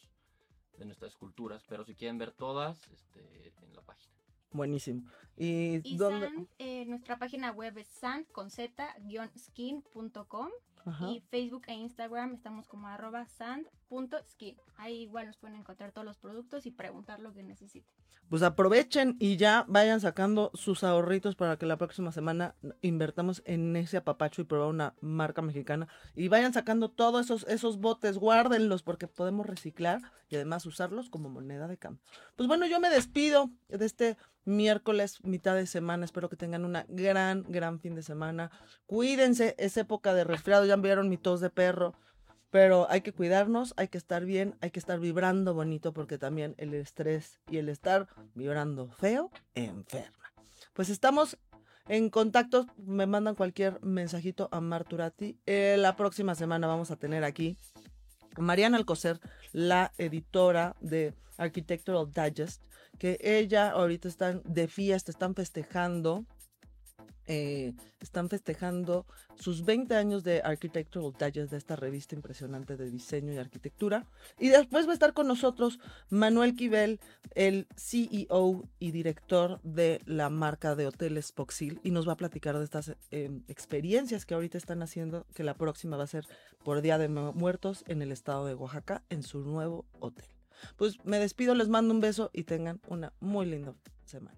de nuestras esculturas, pero si quieren ver todas, este, en la página. Buenísimo. ¿Y, Y dónde? Sand, eh, nuestra página web es sand con z-skin.com Ajá. y Facebook e Instagram estamos como arroba sand.skin. Ahí igual nos pueden encontrar todos los productos y preguntar lo que necesiten. Pues aprovechen y ya vayan sacando sus ahorritos para que la próxima semana invertamos en ese apapacho y probar una marca mexicana. Y vayan sacando todos esos, esos botes, guárdenlos porque podemos reciclar y además usarlos como moneda de cambio. Pues bueno, yo me despido de este miércoles, mitad de semana. Espero que tengan una gran, gran fin de semana. Cuídense, es época de resfriado, ya vieron mi tos de perro. Pero hay que cuidarnos, hay que estar bien, hay que estar vibrando bonito porque también el estrés y el estar vibrando feo enferma. Pues estamos en contacto, me mandan cualquier mensajito a Marturati. Eh, la próxima semana vamos a tener aquí Mariana Alcocer, la editora de Architectural Digest, que ella ahorita están de fiesta, están festejando eh, están festejando sus 20 años de Architectural Digest, de esta revista impresionante de diseño y arquitectura. Y después va a estar con nosotros Manuel Quivel, el CEO y director de la marca de hoteles Poxil, y nos va a platicar de estas eh, experiencias que ahorita están haciendo, que la próxima va a ser por Día de Mu- Muertos en el estado de Oaxaca, en su nuevo hotel. Pues me despido, les mando un beso y tengan una muy linda semana.